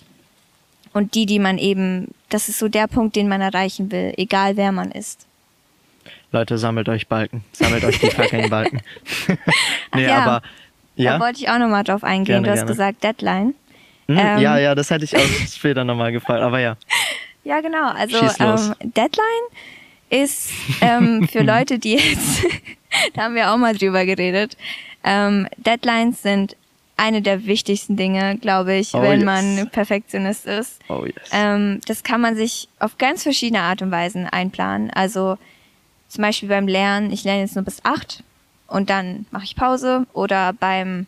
Und die, die man eben, das ist so der Punkt, den man erreichen will, egal wer man ist. Leute, sammelt euch Balken. Sammelt euch die (laughs) fucking Balken. nee, ja. aber ja. Da wollte ich auch nochmal drauf eingehen. Gerne, du hast gerne. gesagt Deadline. Hm, ähm, ja, ja, das hätte ich auch (laughs) später nochmal gefallen. Aber ja. Ja, genau. Also ähm, Deadline ist ähm, für (laughs) Leute, die jetzt, da haben wir auch mal drüber geredet, ähm, Deadlines sind eine der wichtigsten Dinge, glaube ich, Oh, wenn yes. man Perfektionist ist. Oh yes. Ähm, das kann man sich auf ganz verschiedene Art und Weisen einplanen. Also zum Beispiel beim Lernen, ich lerne jetzt nur bis acht und dann mache ich Pause. Oder beim,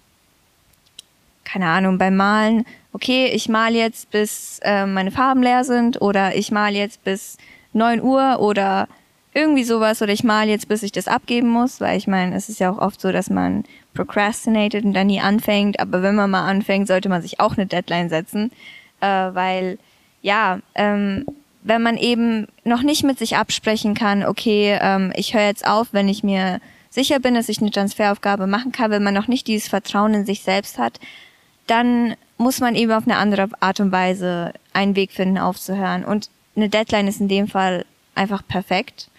keine Ahnung, beim Malen, okay, ich male jetzt bis äh, meine Farben leer sind. Oder ich male jetzt bis 9 Uhr oder irgendwie sowas. Oder ich mal jetzt, bis ich das abgeben muss, weil ich meine, es ist ja auch oft so, dass man procrastinated und dann nie anfängt, aber wenn man mal anfängt, sollte man sich auch eine Deadline setzen, äh, weil ja, ähm, wenn man eben noch nicht mit sich absprechen kann, okay, ähm, ich höre jetzt auf, wenn ich mir sicher bin, dass ich eine Transferaufgabe machen kann, wenn man noch nicht dieses Vertrauen in sich selbst hat, dann muss man eben auf eine andere Art und Weise einen Weg finden, aufzuhören. Und eine Deadline ist in dem Fall einfach perfekt,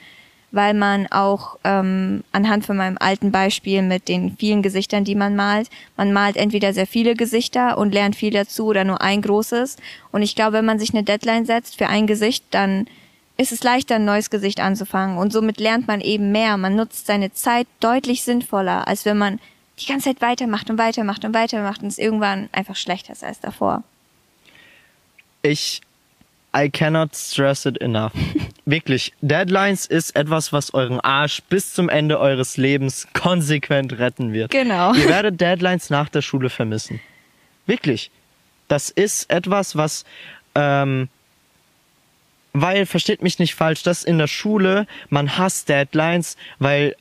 weil man auch ähm, anhand von meinem alten Beispiel mit den vielen Gesichtern, die man malt, man malt entweder sehr viele Gesichter und lernt viel dazu oder nur ein großes. Und ich glaube, wenn man sich eine Deadline setzt für ein Gesicht, dann ist es leichter, ein neues Gesicht anzufangen. Und somit lernt man eben mehr. Man nutzt seine Zeit deutlich sinnvoller, als wenn man die ganze Zeit weitermacht und weitermacht und weitermacht und es irgendwann einfach schlechter ist als davor. Ich I cannot stress it enough. (laughs) Wirklich, Deadlines ist etwas, was euren Arsch bis zum Ende eures Lebens konsequent retten wird. Genau. Ihr werdet Deadlines nach der Schule vermissen. Wirklich. Das ist etwas, was, ähm, weil, versteht mich nicht falsch, dass in der Schule man hasst Deadlines, weil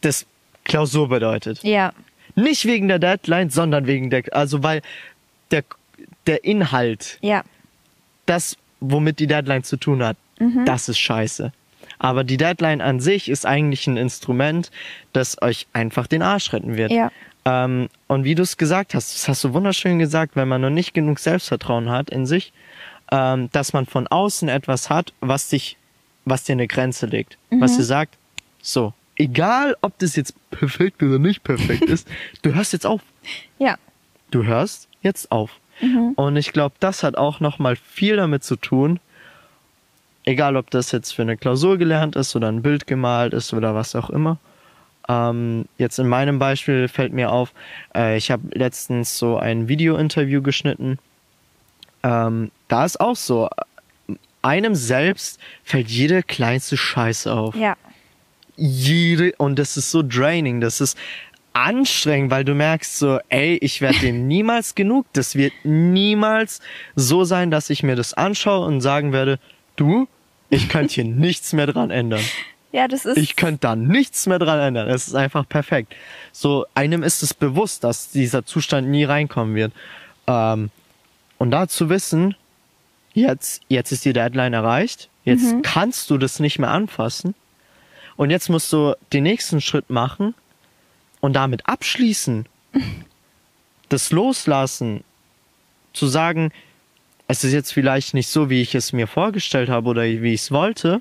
das Klausur bedeutet. Ja. Nicht wegen der Deadline, sondern wegen der, also weil der, der Inhalt, Ja. Das, womit die Deadline zu tun hat, das ist scheiße. Aber die Deadline an sich ist eigentlich ein Instrument, das euch einfach den Arsch retten wird. Ja. Ähm, und wie du es gesagt hast, das hast du wunderschön gesagt, wenn man noch nicht genug Selbstvertrauen hat in sich, ähm, dass man von außen etwas hat, was dich, was dir eine Grenze legt, was dir sagt, so, egal ob das jetzt perfekt oder nicht perfekt (laughs) ist, du hörst jetzt auf. Ja. Du hörst jetzt auf. Und ich glaube, das hat auch noch mal viel damit zu tun, egal ob das jetzt für eine Klausur gelernt ist oder ein Bild gemalt ist oder was auch immer. Ähm, jetzt in meinem Beispiel fällt mir auf, äh, ich habe letztens so ein Video-Interview geschnitten. Ähm, da ist auch so, einem selbst fällt jede kleinste Scheiße auf Ja. jede und das ist so draining, das ist anstrengend, weil du merkst so, ey, ich werde dem (laughs) niemals genug, das wird niemals so sein, dass ich mir das anschaue und sagen werde, du, ich könnte hier (laughs) nichts mehr dran ändern. Ja, das ist. Ich könnte da nichts mehr dran ändern. Es ist einfach perfekt. So, einem ist es bewusst, dass dieser Zustand nie reinkommen wird. Ähm, und da zu wissen, jetzt, jetzt ist die Deadline erreicht, jetzt kannst du das nicht mehr anfassen. Und jetzt musst du den nächsten Schritt machen und damit abschließen. Das Loslassen. Zu sagen, es ist jetzt vielleicht nicht so, wie ich es mir vorgestellt habe oder wie ich es wollte,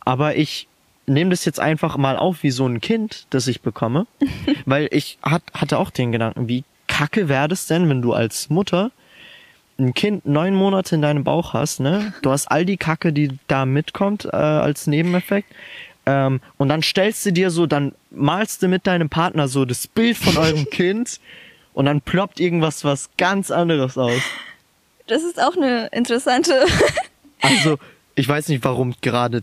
aber ich nehme das jetzt einfach mal auf wie so ein Kind, das ich bekomme, (laughs) weil ich hat, hatte auch den Gedanken, wie kacke wäre das denn, wenn du als Mutter ein Kind neun Monate in deinem Bauch hast, ne? Du hast all die Kacke, die da mitkommt äh, als Nebeneffekt. Ähm, und dann stellst du dir so, dann malst du mit deinem Partner so das Bild von eurem (laughs) Kind und dann ploppt irgendwas was ganz anderes aus. Das ist auch eine interessante. (laughs) Also, ich weiß nicht, warum gerade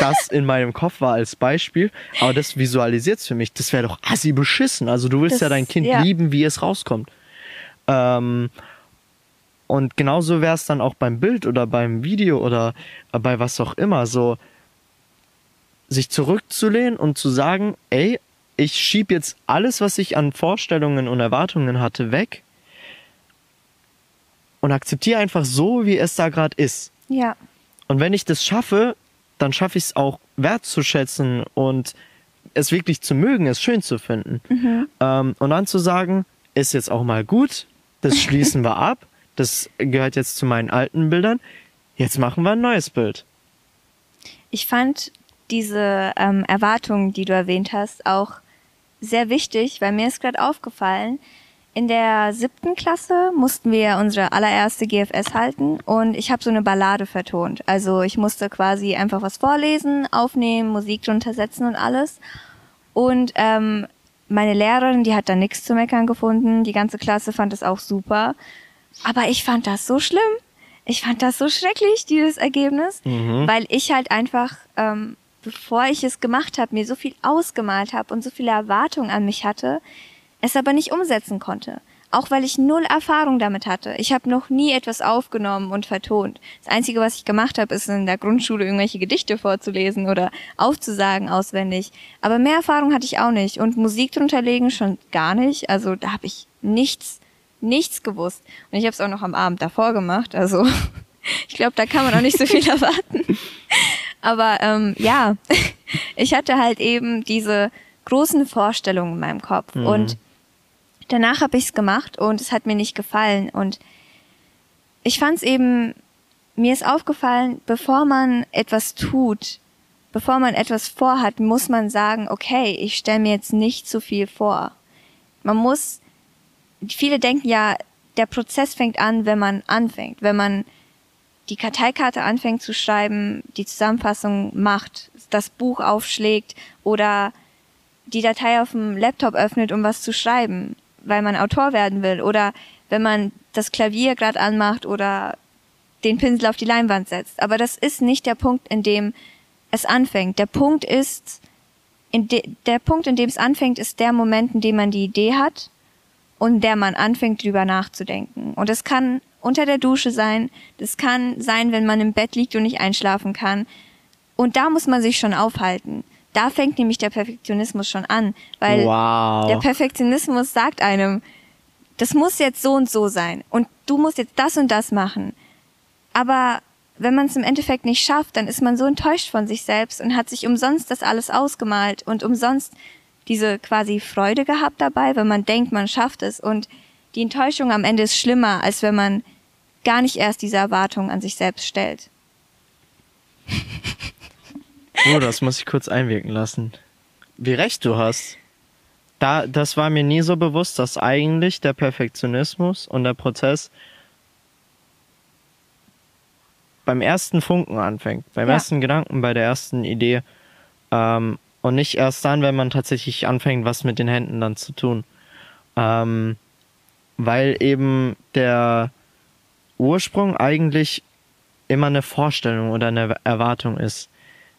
das in meinem Kopf war als Beispiel, aber das visualisiert's für mich. Das wäre doch assi beschissen. Also du willst Das- ja dein Kind ja. lieben, wie es rauskommt. Ähm, und genauso wäre es dann auch beim Bild oder beim Video oder bei was auch immer. So sich zurückzulehnen und zu sagen, ey, ich schieb jetzt alles, was ich an Vorstellungen und Erwartungen hatte, weg und akzeptiere einfach so, wie es da gerade ist. ja. Und wenn ich das schaffe, dann schaffe ich es auch wertzuschätzen und es wirklich zu mögen, es schön zu finden. Ähm, und dann zu sagen, ist jetzt auch mal gut, das (laughs) schließen wir ab, das gehört jetzt zu meinen alten Bildern, jetzt machen wir ein neues Bild. Ich fand diese ähm, Erwartungen, die du erwähnt hast, auch sehr wichtig, weil mir ist gerade aufgefallen, in der siebten Klasse mussten wir unsere allererste GFS halten und ich habe so eine Ballade vertont. Also ich musste quasi einfach was vorlesen, aufnehmen, Musik drunter setzen und alles. Und ähm, meine Lehrerin, die hat da nichts zu meckern gefunden. Die ganze Klasse fand es auch super. Aber ich fand das so schlimm. Ich fand das so schrecklich, dieses Ergebnis, weil ich halt einfach, ähm, bevor ich es gemacht habe, mir so viel ausgemalt habe und so viele Erwartungen an mich hatte, es aber nicht umsetzen konnte. auch weil ich null Erfahrung damit hatte. Ich habe noch nie etwas aufgenommen und vertont. Das Einzige, was ich gemacht habe, ist in der Grundschule irgendwelche Gedichte vorzulesen oder aufzusagen auswendig. Aber mehr Erfahrung hatte ich auch nicht. Und Musik drunter legen schon gar nicht. Also da habe ich nichts, nichts gewusst. Und ich habe es auch noch am Abend davor gemacht. Also (laughs) ich glaube, da kann man auch nicht so viel (laughs) erwarten. Aber ähm, ja, (laughs) ich hatte halt eben diese großen Vorstellungen in meinem Kopf. Mhm. Und danach habe ich es gemacht und es hat mir nicht gefallen. Und ich fand es eben, mir ist aufgefallen, bevor man etwas tut, bevor man etwas vorhat, muss man sagen, okay, ich stelle mir jetzt nicht zu viel vor. Man muss, viele denken ja, der Prozess fängt an, wenn man anfängt, wenn man die Karteikarte anfängt zu schreiben, die Zusammenfassung macht, das Buch aufschlägt oder die Datei auf dem Laptop öffnet, um was zu schreiben weil man Autor werden will oder wenn man das Klavier gerade anmacht oder den Pinsel auf die Leinwand setzt. Aber das ist nicht der Punkt, in dem es anfängt. Der Punkt ist, in de, der Punkt, in dem es anfängt, ist der Moment, in dem man die Idee hat und der man anfängt, drüber nachzudenken. Und das kann unter der Dusche sein, das kann sein, wenn man im Bett liegt und nicht einschlafen kann. Und da muss man sich schon aufhalten da fängt nämlich der Perfektionismus schon an, weil wow. der Perfektionismus sagt einem, das muss jetzt so und so sein und du musst jetzt das und das machen. Aber wenn man es im Endeffekt nicht schafft, dann ist man so enttäuscht von sich selbst und hat sich umsonst das alles ausgemalt und umsonst diese quasi Freude gehabt dabei, wenn man denkt, man schafft es. Und die Enttäuschung am Ende ist schlimmer, als wenn man gar nicht erst diese Erwartungen an sich selbst stellt. Oh, das muss ich kurz einwirken lassen. Wie recht du hast. Da, das war mir nie so bewusst, dass eigentlich der Perfektionismus und der Prozess beim ersten Funken anfängt, beim ja. ersten Gedanken, bei der ersten Idee ähm, und nicht erst dann, wenn man tatsächlich anfängt, was mit den Händen dann zu tun. Ähm, weil eben der Ursprung eigentlich immer eine Vorstellung oder eine Erwartung ist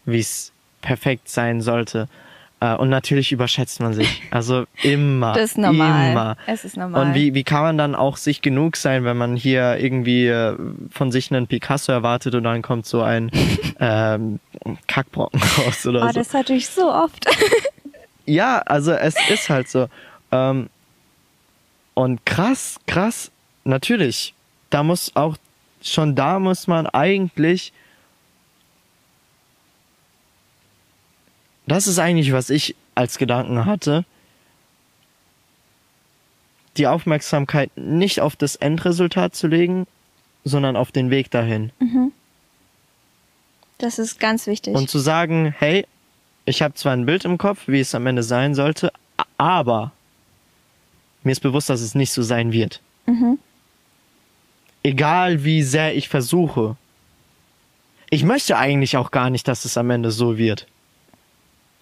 wie es perfekt sein sollte. Äh, und natürlich überschätzt man sich. (laughs) Also immer. Das ist normal. Immer. Es ist normal. Und wie, wie kann man dann auch sich genug sein, wenn man hier irgendwie äh, von sich einen Picasso erwartet und dann kommt so ein (laughs) ähm, Kackbrocken raus oder oh, so. Das hatte ich so oft. (laughs) ja, also es ist halt so. Ähm, und krass, krass, natürlich. Da muss auch, schon da muss man eigentlich Das ist eigentlich, was ich als Gedanken hatte. Die Aufmerksamkeit nicht auf das Endresultat zu legen, sondern auf den Weg dahin. Mhm. Das ist ganz wichtig. Und zu sagen, hey, ich habe zwar ein Bild im Kopf, wie es am Ende sein sollte, aber mir ist bewusst, dass es nicht so sein wird. Mhm. Egal wie sehr ich versuche. Ich möchte eigentlich auch gar nicht, dass es am Ende so wird.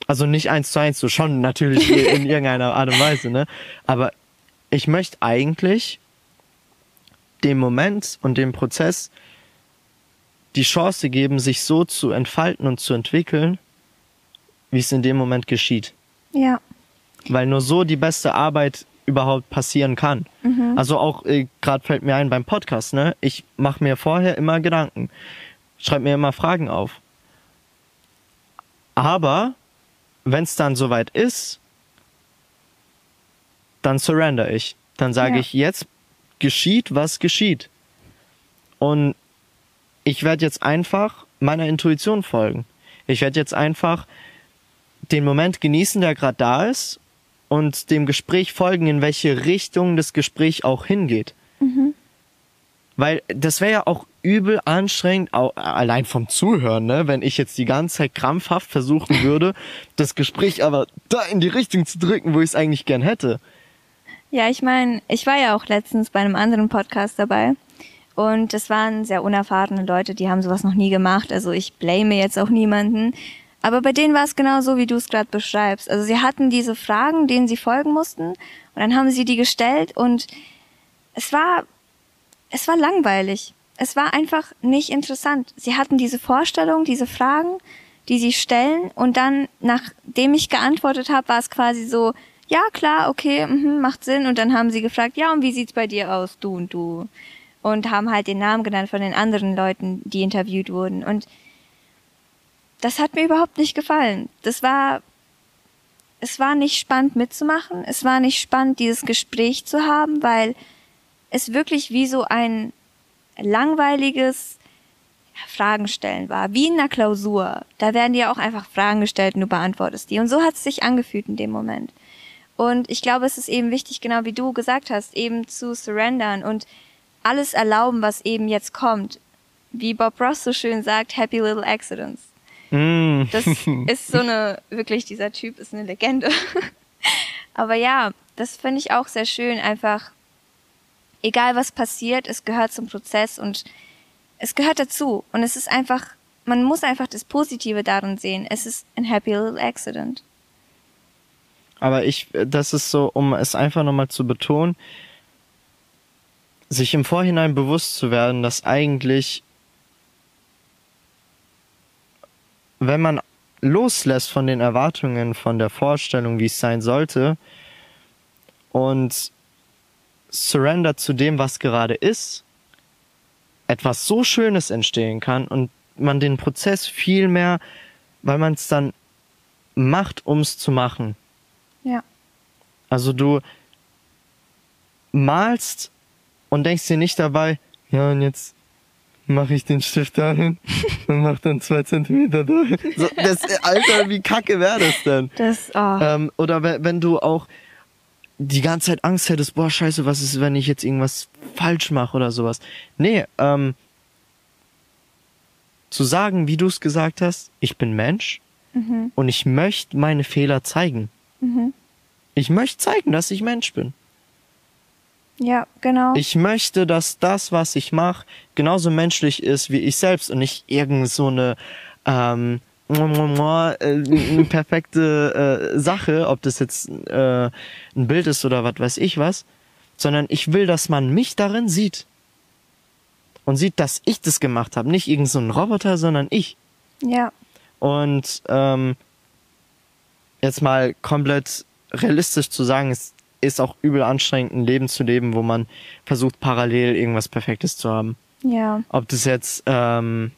Also nicht eins zu eins, so schon natürlich in (laughs) irgendeiner Art und Weise, ne? Aber ich möchte eigentlich dem Moment und dem Prozess die Chance geben, sich so zu entfalten und zu entwickeln, wie es in dem Moment geschieht. Ja. Weil nur so die beste Arbeit überhaupt passieren kann. Mhm. Also auch äh, gerade fällt mir ein beim Podcast, ne? Ich mache mir vorher immer Gedanken, schreibe mir immer Fragen auf. Aber wenn es dann soweit ist, dann surrender ich. Dann sage ja. ich, jetzt geschieht, was geschieht. Und ich werde jetzt einfach meiner Intuition folgen. Ich werde jetzt einfach den Moment genießen, der gerade da ist und dem Gespräch folgen, in welche Richtung das Gespräch auch hingeht. Mhm. Weil das wäre ja auch übel anstrengend, auch allein vom Zuhören, ne? wenn ich jetzt die ganze Zeit krampfhaft versuchen (laughs) würde, das Gespräch aber da in die Richtung zu drücken, wo ich es eigentlich gern hätte. Ja, ich meine, ich war ja auch letztens bei einem anderen Podcast dabei und das waren sehr unerfahrene Leute, die haben sowas noch nie gemacht. Also ich blame jetzt auch niemanden. Aber bei denen war es genau so, wie du es gerade beschreibst. Also sie hatten diese Fragen, denen sie folgen mussten und dann haben sie die gestellt und es war es war langweilig. Es war einfach nicht interessant. Sie hatten diese Vorstellung, diese Fragen, die sie stellen und dann, nachdem ich geantwortet habe, war es quasi so, ja, klar, okay, mh, macht Sinn. Und dann haben sie gefragt, ja, und wie sieht's bei dir aus, du und du? Und haben halt den Namen genannt von den anderen Leuten, die interviewt wurden. Und das hat mir überhaupt nicht gefallen. Das war, es war nicht spannend mitzumachen. Es war nicht spannend, dieses Gespräch zu haben, weil es wirklich wie so ein langweiliges Fragen stellen war, wie in einer Klausur. Da werden dir auch einfach Fragen gestellt und du beantwortest die. Und so hat es sich angefühlt in dem Moment. Und ich glaube, es ist eben wichtig, genau wie du gesagt hast, eben zu surrendern und alles erlauben, was eben jetzt kommt. Wie Bob Ross so schön sagt, happy little accidents. Mm. Das (laughs) ist so eine, wirklich, dieser Typ ist eine Legende. (laughs) Aber ja, das finde ich auch sehr schön, einfach, egal was passiert, es gehört zum Prozess und es gehört dazu. Und es ist einfach, man muss einfach das Positive darin sehen. Es ist ein happy little accident. Aber ich, das ist so, um es einfach nochmal zu betonen, sich im Vorhinein bewusst zu werden, dass eigentlich, wenn man loslässt von den Erwartungen, von der Vorstellung, wie es sein sollte, und surrender zu dem, was gerade ist, etwas so Schönes entstehen kann und man den Prozess viel mehr, weil man es dann macht, um es zu machen. Ja. Also du malst und denkst dir nicht dabei, ja und jetzt mache ich den Stift dahin und mach dann zwei Zentimeter durch. So, das, Alter, wie kacke wäre das denn? Das, oh. ähm, oder wenn, wenn du auch die ganze Zeit Angst hättest, boah, scheiße, was ist, wenn ich jetzt irgendwas falsch mache oder sowas. Nee, ähm, zu sagen, wie du es gesagt hast, ich bin Mensch mhm. und ich möchte meine Fehler zeigen. Mhm. Ich möchte zeigen, dass ich Mensch bin. Ja, genau. Ich möchte, dass das, was ich mache, genauso menschlich ist wie ich selbst und nicht irgend so eine ähm, eine äh, (laughs) perfekte äh, Sache, ob das jetzt äh, ein Bild ist oder was weiß ich was, sondern ich will, dass man mich darin sieht und sieht, dass ich das gemacht habe, nicht irgend so ein Roboter, sondern ich. Ja. Und ähm, jetzt mal komplett realistisch zu sagen, es ist auch übel anstrengend, ein Leben zu leben, wo man versucht, parallel irgendwas Perfektes zu haben. Ja. Ob das jetzt ähm,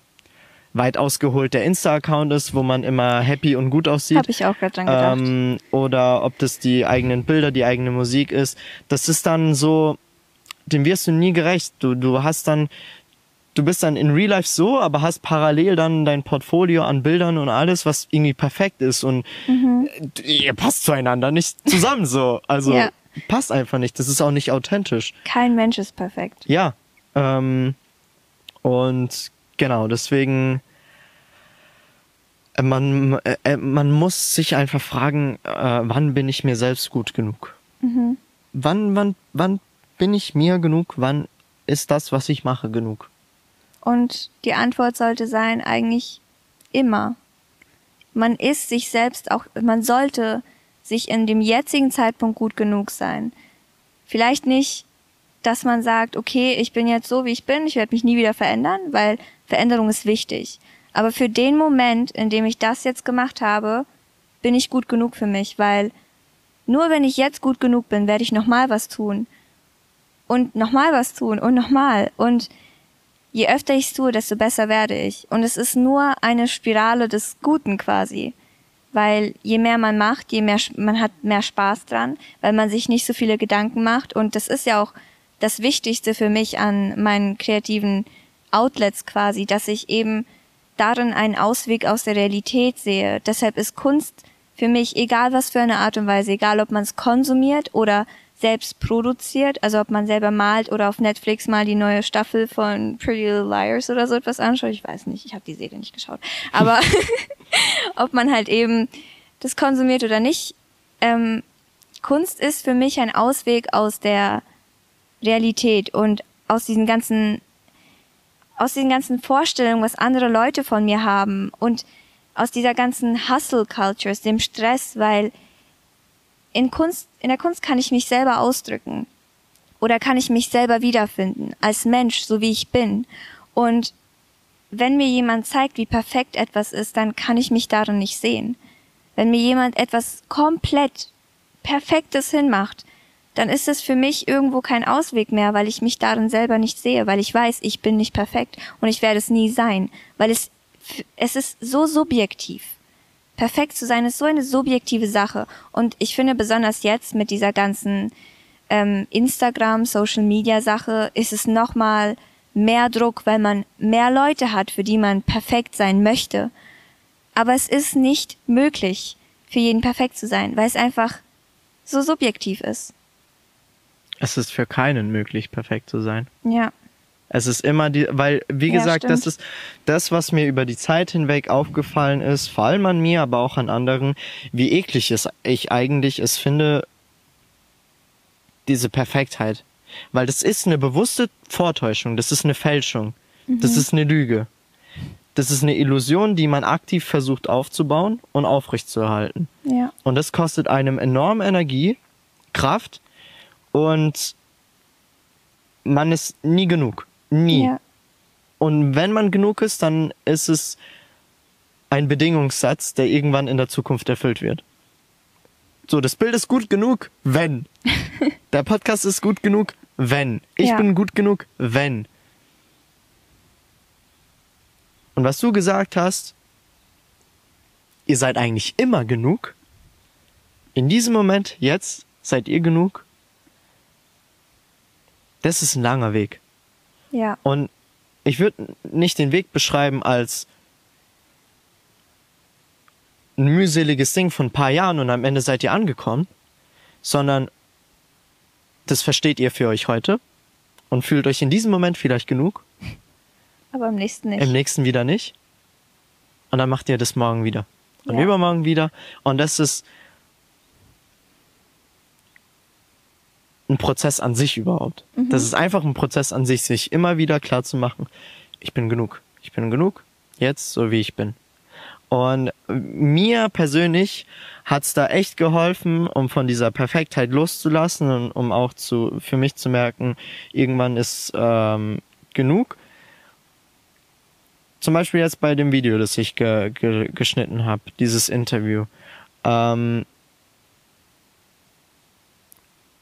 weit ausgeholt der Insta-Account ist, wo man immer happy und gut aussieht. Habe ich auch gerade dran gedacht. Ähm, oder ob das die eigenen Bilder, die eigene Musik ist. Das ist dann so, dem wirst du nie gerecht. Du, du hast dann, du bist dann in Real Life so, aber hast parallel dann dein Portfolio an Bildern und alles, was irgendwie perfekt ist und mhm. ihr passt zueinander nicht zusammen so. Also ja. passt einfach nicht. Das ist auch nicht authentisch. Kein Mensch ist perfekt. Ja. Ähm, und Genau, deswegen äh, man, äh, äh, man muss sich einfach fragen, äh, wann bin ich mir selbst gut genug? Mhm. Wann, wann, wann bin ich mir genug? Wann ist das, was ich mache, genug? Und die Antwort sollte sein, eigentlich immer. Man ist sich selbst auch, man sollte sich in dem jetzigen Zeitpunkt gut genug sein. Vielleicht nicht, dass man sagt, okay, ich bin jetzt so, wie ich bin, ich werde mich nie wieder verändern, weil Veränderung ist wichtig. Aber für den Moment, in dem ich das jetzt gemacht habe, bin ich gut genug für mich, weil nur wenn ich jetzt gut genug bin, werde ich nochmal was tun. Und nochmal was tun und nochmal. Und je öfter ich es tue, desto besser werde ich. Und es ist nur eine Spirale des Guten quasi. Weil je mehr man macht, je mehr man hat mehr Spaß dran, weil man sich nicht so viele Gedanken macht. Und das ist ja auch das Wichtigste für mich an meinen kreativen Outlets quasi, dass ich eben darin einen Ausweg aus der Realität sehe. Deshalb ist Kunst für mich, egal was für eine Art und Weise, egal ob man es konsumiert oder selbst produziert, also ob man selber malt oder auf Netflix mal die neue Staffel von Pretty Little Liars oder so etwas anschaut, ich weiß nicht, ich habe die Serie nicht geschaut, aber (laughs) ob man halt eben das konsumiert oder nicht, ähm, Kunst ist für mich ein Ausweg aus der Realität und aus diesen ganzen aus den ganzen Vorstellungen, was andere Leute von mir haben und aus dieser ganzen Hustle Culture, aus dem Stress, weil in Kunst, in der Kunst kann ich mich selber ausdrücken oder kann ich mich selber wiederfinden als Mensch, so wie ich bin. Und wenn mir jemand zeigt, wie perfekt etwas ist, dann kann ich mich darin nicht sehen. Wenn mir jemand etwas komplett Perfektes hinmacht, dann ist es für mich irgendwo kein Ausweg mehr, weil ich mich darin selber nicht sehe, weil ich weiß, ich bin nicht perfekt und ich werde es nie sein, weil es, es ist so subjektiv. Perfekt zu sein ist so eine subjektive Sache und ich finde besonders jetzt mit dieser ganzen ähm, Instagram, Social Media Sache ist es nochmal mehr Druck, weil man mehr Leute hat, für die man perfekt sein möchte. Aber es ist nicht möglich, für jeden perfekt zu sein, weil es einfach so subjektiv ist. Es ist für keinen möglich, perfekt zu sein. Ja. Es ist immer die, weil, wie Ja, gesagt, das stimmt. ist das, was mir über die Zeit hinweg aufgefallen ist, vor allem an mir, aber auch an anderen, wie eklig es ich eigentlich es finde, diese Perfektheit. Weil das ist eine bewusste Vortäuschung, das ist eine Fälschung, das ist eine Lüge. Das ist eine Illusion, die man aktiv versucht aufzubauen und aufrechtzuerhalten. Ja. Und das kostet einem enorm Energie, Kraft und man ist nie genug. Nie. Ja. Und wenn man genug ist, dann ist es ein Bedingungssatz, der irgendwann in der Zukunft erfüllt wird. So, das Bild ist gut genug, wenn. (laughs) Der Podcast ist gut genug, wenn. Ich Ja. bin gut genug, wenn. Und was du gesagt hast, ihr seid eigentlich immer genug. In diesem Moment, jetzt, seid ihr genug. Das ist ein langer Weg. Ja. Und ich würde nicht den Weg beschreiben als ein mühseliges Ding von ein paar Jahren und am Ende seid ihr angekommen, sondern das versteht ihr für euch heute und fühlt euch in diesem Moment vielleicht genug, Aber im nächsten nicht. im nächsten wieder nicht. Und dann macht ihr das morgen wieder. Und Ja. übermorgen wieder. Und das ist ein Prozess an sich überhaupt. Das ist einfach ein Prozess an sich, sich immer wieder klar zu machen, ich bin genug. Ich bin genug, jetzt so wie ich bin. Und mir persönlich hat's da echt geholfen, um von dieser Perfektheit loszulassen und um auch zu, für mich zu merken, irgendwann ist ähm, genug. Zum Beispiel jetzt bei dem Video, das ich ge ge geschnitten habe, dieses Interview. Ähm,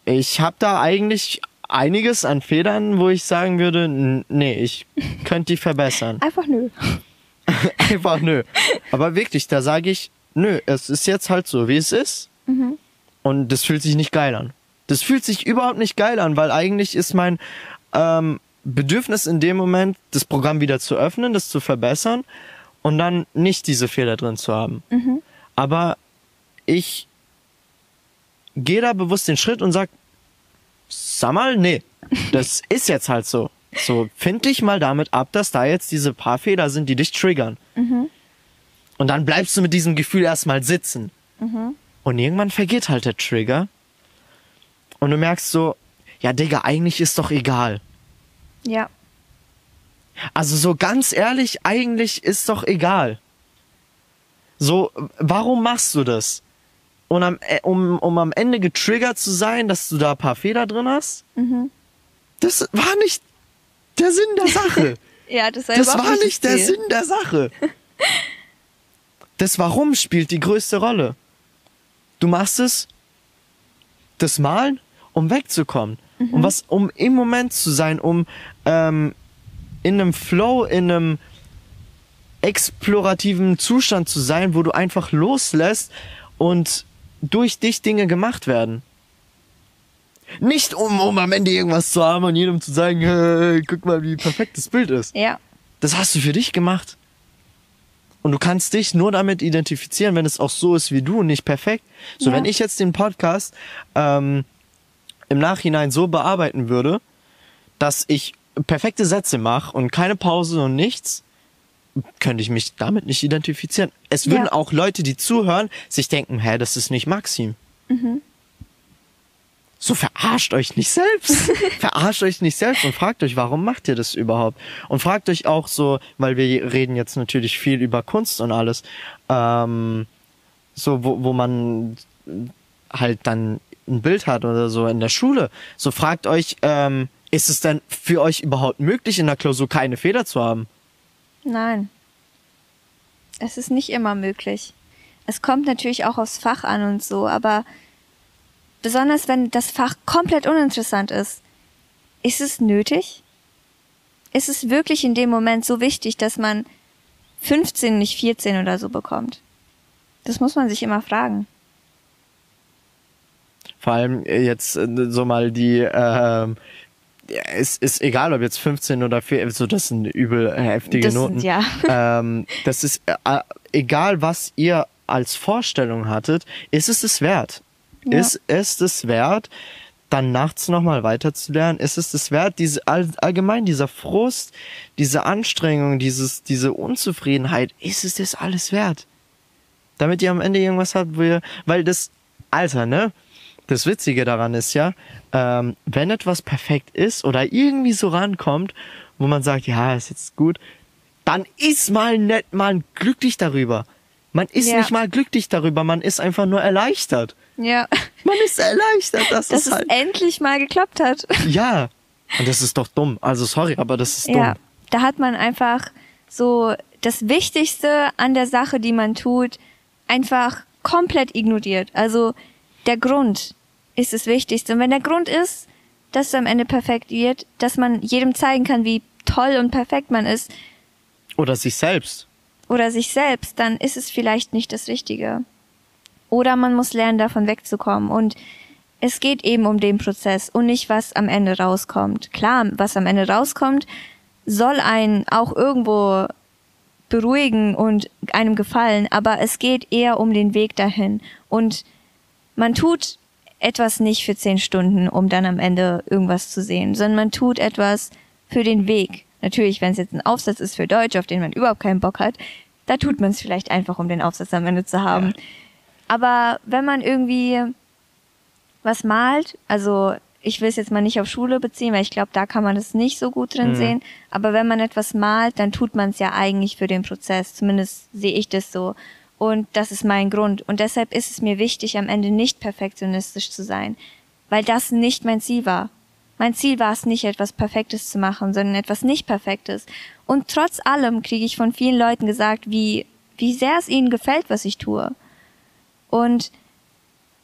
ich habe da eigentlich einiges an Federn, wo ich sagen würde, nee, ich (laughs) könnte die verbessern. Einfach nö. (laughs) Einfach nö. Aber wirklich, da sage ich, nö, es ist jetzt halt so, wie es ist. Und das fühlt sich nicht geil an. Das fühlt sich überhaupt nicht geil an, weil eigentlich ist mein ähm, Bedürfnis in dem Moment, das Programm wieder zu öffnen, das zu verbessern und dann nicht diese Fehler drin zu haben. Aber ich gehe da bewusst den Schritt und sag, sag mal, nee, das (laughs) ist jetzt halt so. So, find dich mal damit ab, dass da jetzt diese paar Fehler sind, die dich triggern. Und dann bleibst du mit diesem Gefühl erstmal sitzen. Und irgendwann vergeht halt der Trigger. Und du merkst so, ja, Digga, eigentlich ist doch egal. Ja. Also so ganz ehrlich, eigentlich ist doch egal. So, warum machst du das? Und am, äh, um, um am Ende getriggert zu sein, dass du da ein paar Fehler drin hast? Das war nicht der Sinn der Sache. (laughs) Ja, das war, Das war nicht der. Sinn der Sache. Das Warum spielt die größte Rolle. Du machst es, das Malen, um wegzukommen. Um was, um im Moment zu sein, um ähm, in einem Flow, in einem explorativen Zustand zu sein, wo du einfach loslässt und durch dich Dinge gemacht werden. Nicht um, um am Ende irgendwas zu haben und jedem zu sagen, hey, guck mal, wie perfekt das Bild ist. Ja. Das hast du für dich gemacht. Und du kannst dich nur damit identifizieren, wenn es auch so ist wie du und nicht perfekt. So, Ja. wenn ich jetzt den Podcast ähm, im Nachhinein so bearbeiten würde, dass ich perfekte Sätze mache und keine Pause und nichts, könnte ich mich damit nicht identifizieren. Es würden Ja. auch Leute, die zuhören, sich denken, hä, das ist nicht Maxim. So verarscht euch nicht selbst. (laughs) verarscht euch nicht selbst und fragt euch, warum macht ihr das überhaupt? Und fragt euch auch so, weil wir reden jetzt natürlich viel über Kunst und alles, ähm, so wo, wo man halt dann ein Bild hat oder so in der Schule. So fragt euch, ähm, ist es denn für euch überhaupt möglich, in der Klausur keine Fehler zu haben? Nein. Es ist nicht immer möglich. Es kommt natürlich auch aufs Fach an und so, aber besonders wenn das Fach komplett uninteressant ist, ist es nötig? Ist es wirklich in dem Moment so wichtig, dass man 15, nicht 14 oder so bekommt? Das muss man sich immer fragen. Vor allem äh, jetzt äh, so mal die, ähm, ja, es ist egal, ob jetzt 15 oder 4, so das sind übel heftige Das sind- Noten. ja. (laughs) Ähm, das ist äh, egal, was ihr als Vorstellung hattet, ist es es wert. Ja. Ist es es wert, dann nachts nochmal weiterzulernen? Ist es es wert, diese all, allgemein dieser Frust, diese Anstrengung, dieses, diese Unzufriedenheit, ist es das alles wert? Damit ihr am Ende irgendwas habt, wo ihr, weil das, Alter, ne? Das Witzige daran ist ja, ähm, wenn etwas perfekt ist oder irgendwie so rankommt, wo man sagt, ja, ist jetzt gut, dann ist mal nett, man glücklich darüber. Man ist Ja. nicht mal glücklich darüber, man ist einfach nur erleichtert. Ja, Man ist erleichtert, (laughs) dass dass es es halt. endlich mal geklappt hat. (laughs) Ja. Und das ist doch dumm. Also sorry, aber das ist dumm. Ja, da hat man einfach so das Wichtigste an der Sache, die man tut, einfach komplett ignoriert. Also der Grund ist das Wichtigste. Und wenn der Grund ist, dass es am Ende perfekt wird, dass man jedem zeigen kann, wie toll und perfekt man ist, Oder sich selbst. oder sich selbst, dann ist es vielleicht nicht das Richtige. Oder man muss lernen, davon wegzukommen. Und es geht eben um den Prozess und nicht, was am Ende rauskommt. Klar, was am Ende rauskommt, soll einen auch irgendwo beruhigen und einem gefallen, aber es geht eher um den Weg dahin. Und man tut etwas nicht für zehn Stunden, um dann am Ende irgendwas zu sehen, sondern man tut etwas für den Weg. Natürlich, wenn es jetzt ein Aufsatz ist für Deutsch, auf den man überhaupt keinen Bock hat, da tut man es vielleicht einfach, um den Aufsatz am Ende zu haben. Aber wenn man irgendwie was malt, also ich will es jetzt mal nicht auf Schule beziehen, weil ich glaube, da kann man es nicht so gut drin Mhm. sehen. Aber wenn man etwas malt, dann tut man es ja eigentlich für den Prozess. Zumindest sehe ich das so. Und das ist mein Grund. Und deshalb ist es mir wichtig, am Ende nicht perfektionistisch zu sein, weil das nicht mein Ziel war. Mein Ziel war es nicht, etwas Perfektes zu machen, sondern etwas nicht Perfektes. Und trotz allem kriege ich von vielen Leuten gesagt, wie, wie sehr es ihnen gefällt, was ich tue. Und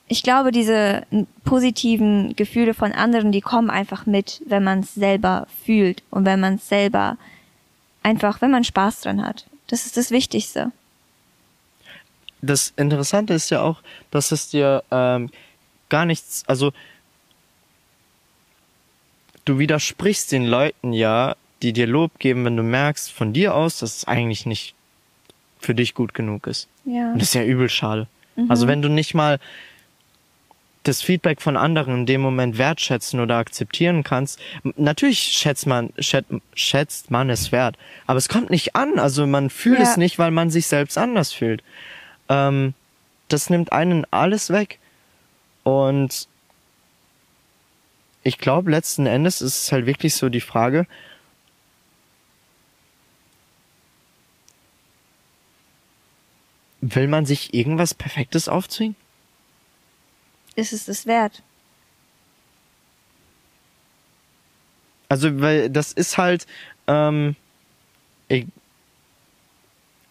ich glaube, diese positiven Gefühle von anderen, die kommen einfach mit, wenn man es selber fühlt und wenn man es selber einfach, wenn man Spaß dran hat. Das ist das Wichtigste. Das Interessante ist ja auch, dass es dir ähm, gar nichts, also du widersprichst den Leuten ja, die dir Lob geben, wenn du merkst von dir aus, dass es eigentlich nicht für dich gut genug ist. Ja. Und das ist ja übel schade. Also wenn du nicht mal das Feedback von anderen in dem Moment wertschätzen oder akzeptieren kannst, natürlich schätzt man, schätzt, schätzt man es wert, aber es kommt nicht an. Also man fühlt Ja. es nicht, weil man sich selbst anders fühlt. Ähm, das nimmt einen alles weg. Und ich glaube, letzten Endes ist es halt wirklich so die Frage, will man sich irgendwas Perfektes aufzwingen? Ist es das wert? Also, weil das ist halt, ähm,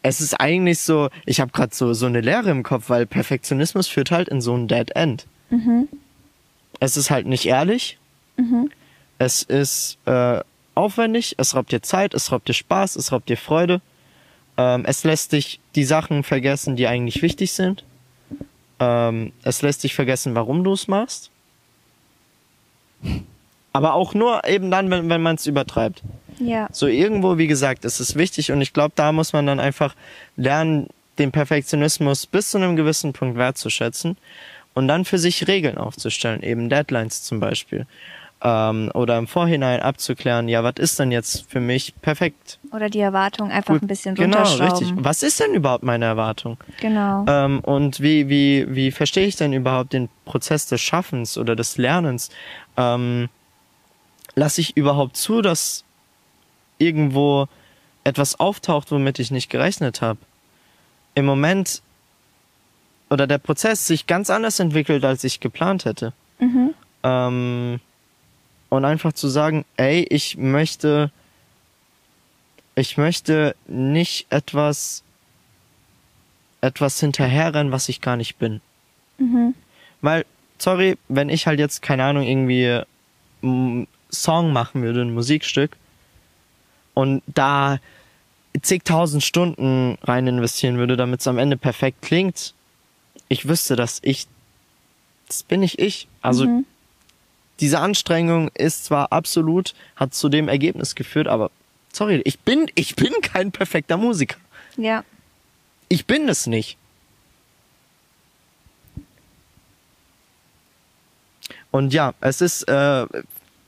es ist eigentlich so, ich habe gerade so, so eine Leere im Kopf, weil Perfektionismus führt halt in so ein Dead End. Es ist halt nicht ehrlich, es ist äh, aufwendig, es raubt dir Zeit, es raubt dir Spaß, es raubt dir Freude. Ähm, es lässt dich die Sachen vergessen, die eigentlich wichtig sind. Ähm, es lässt dich vergessen, warum du es machst. Aber auch nur eben dann, wenn, wenn man es übertreibt. Ja. So irgendwo, wie gesagt, ist es wichtig und ich glaube, da muss man dann einfach lernen, den Perfektionismus bis zu einem gewissen Punkt wertzuschätzen und dann für sich Regeln aufzustellen, eben Deadlines zum Beispiel. Ähm, oder im Vorhinein abzuklären, ja, was ist denn jetzt für mich perfekt? Oder die Erwartung einfach Gut, ein bisschen genau, richtig. Was ist denn überhaupt meine Erwartung? Genau. Ähm, und wie, wie, wie verstehe ich denn überhaupt den Prozess des Schaffens oder des Lernens? Ähm, lasse ich überhaupt zu, dass irgendwo etwas auftaucht, womit ich nicht gerechnet habe? Im Moment oder der Prozess sich ganz anders entwickelt, als ich geplant hätte. Ähm, und einfach zu sagen, ey, ich möchte, ich möchte nicht etwas etwas hinterherrennen, was ich gar nicht bin. Weil sorry, wenn ich halt jetzt, keine Ahnung, irgendwie einen Song machen würde, ein Musikstück, und da zigtausend Stunden rein investieren würde, damit es am Ende perfekt klingt, ich wüsste, dass ich, das bin nicht ich. Also Mhm. diese Anstrengung ist zwar absolut, hat zu dem Ergebnis geführt, aber sorry, ich bin, ich bin kein perfekter Musiker. Ja. Ich bin es nicht. Und ja, es ist äh,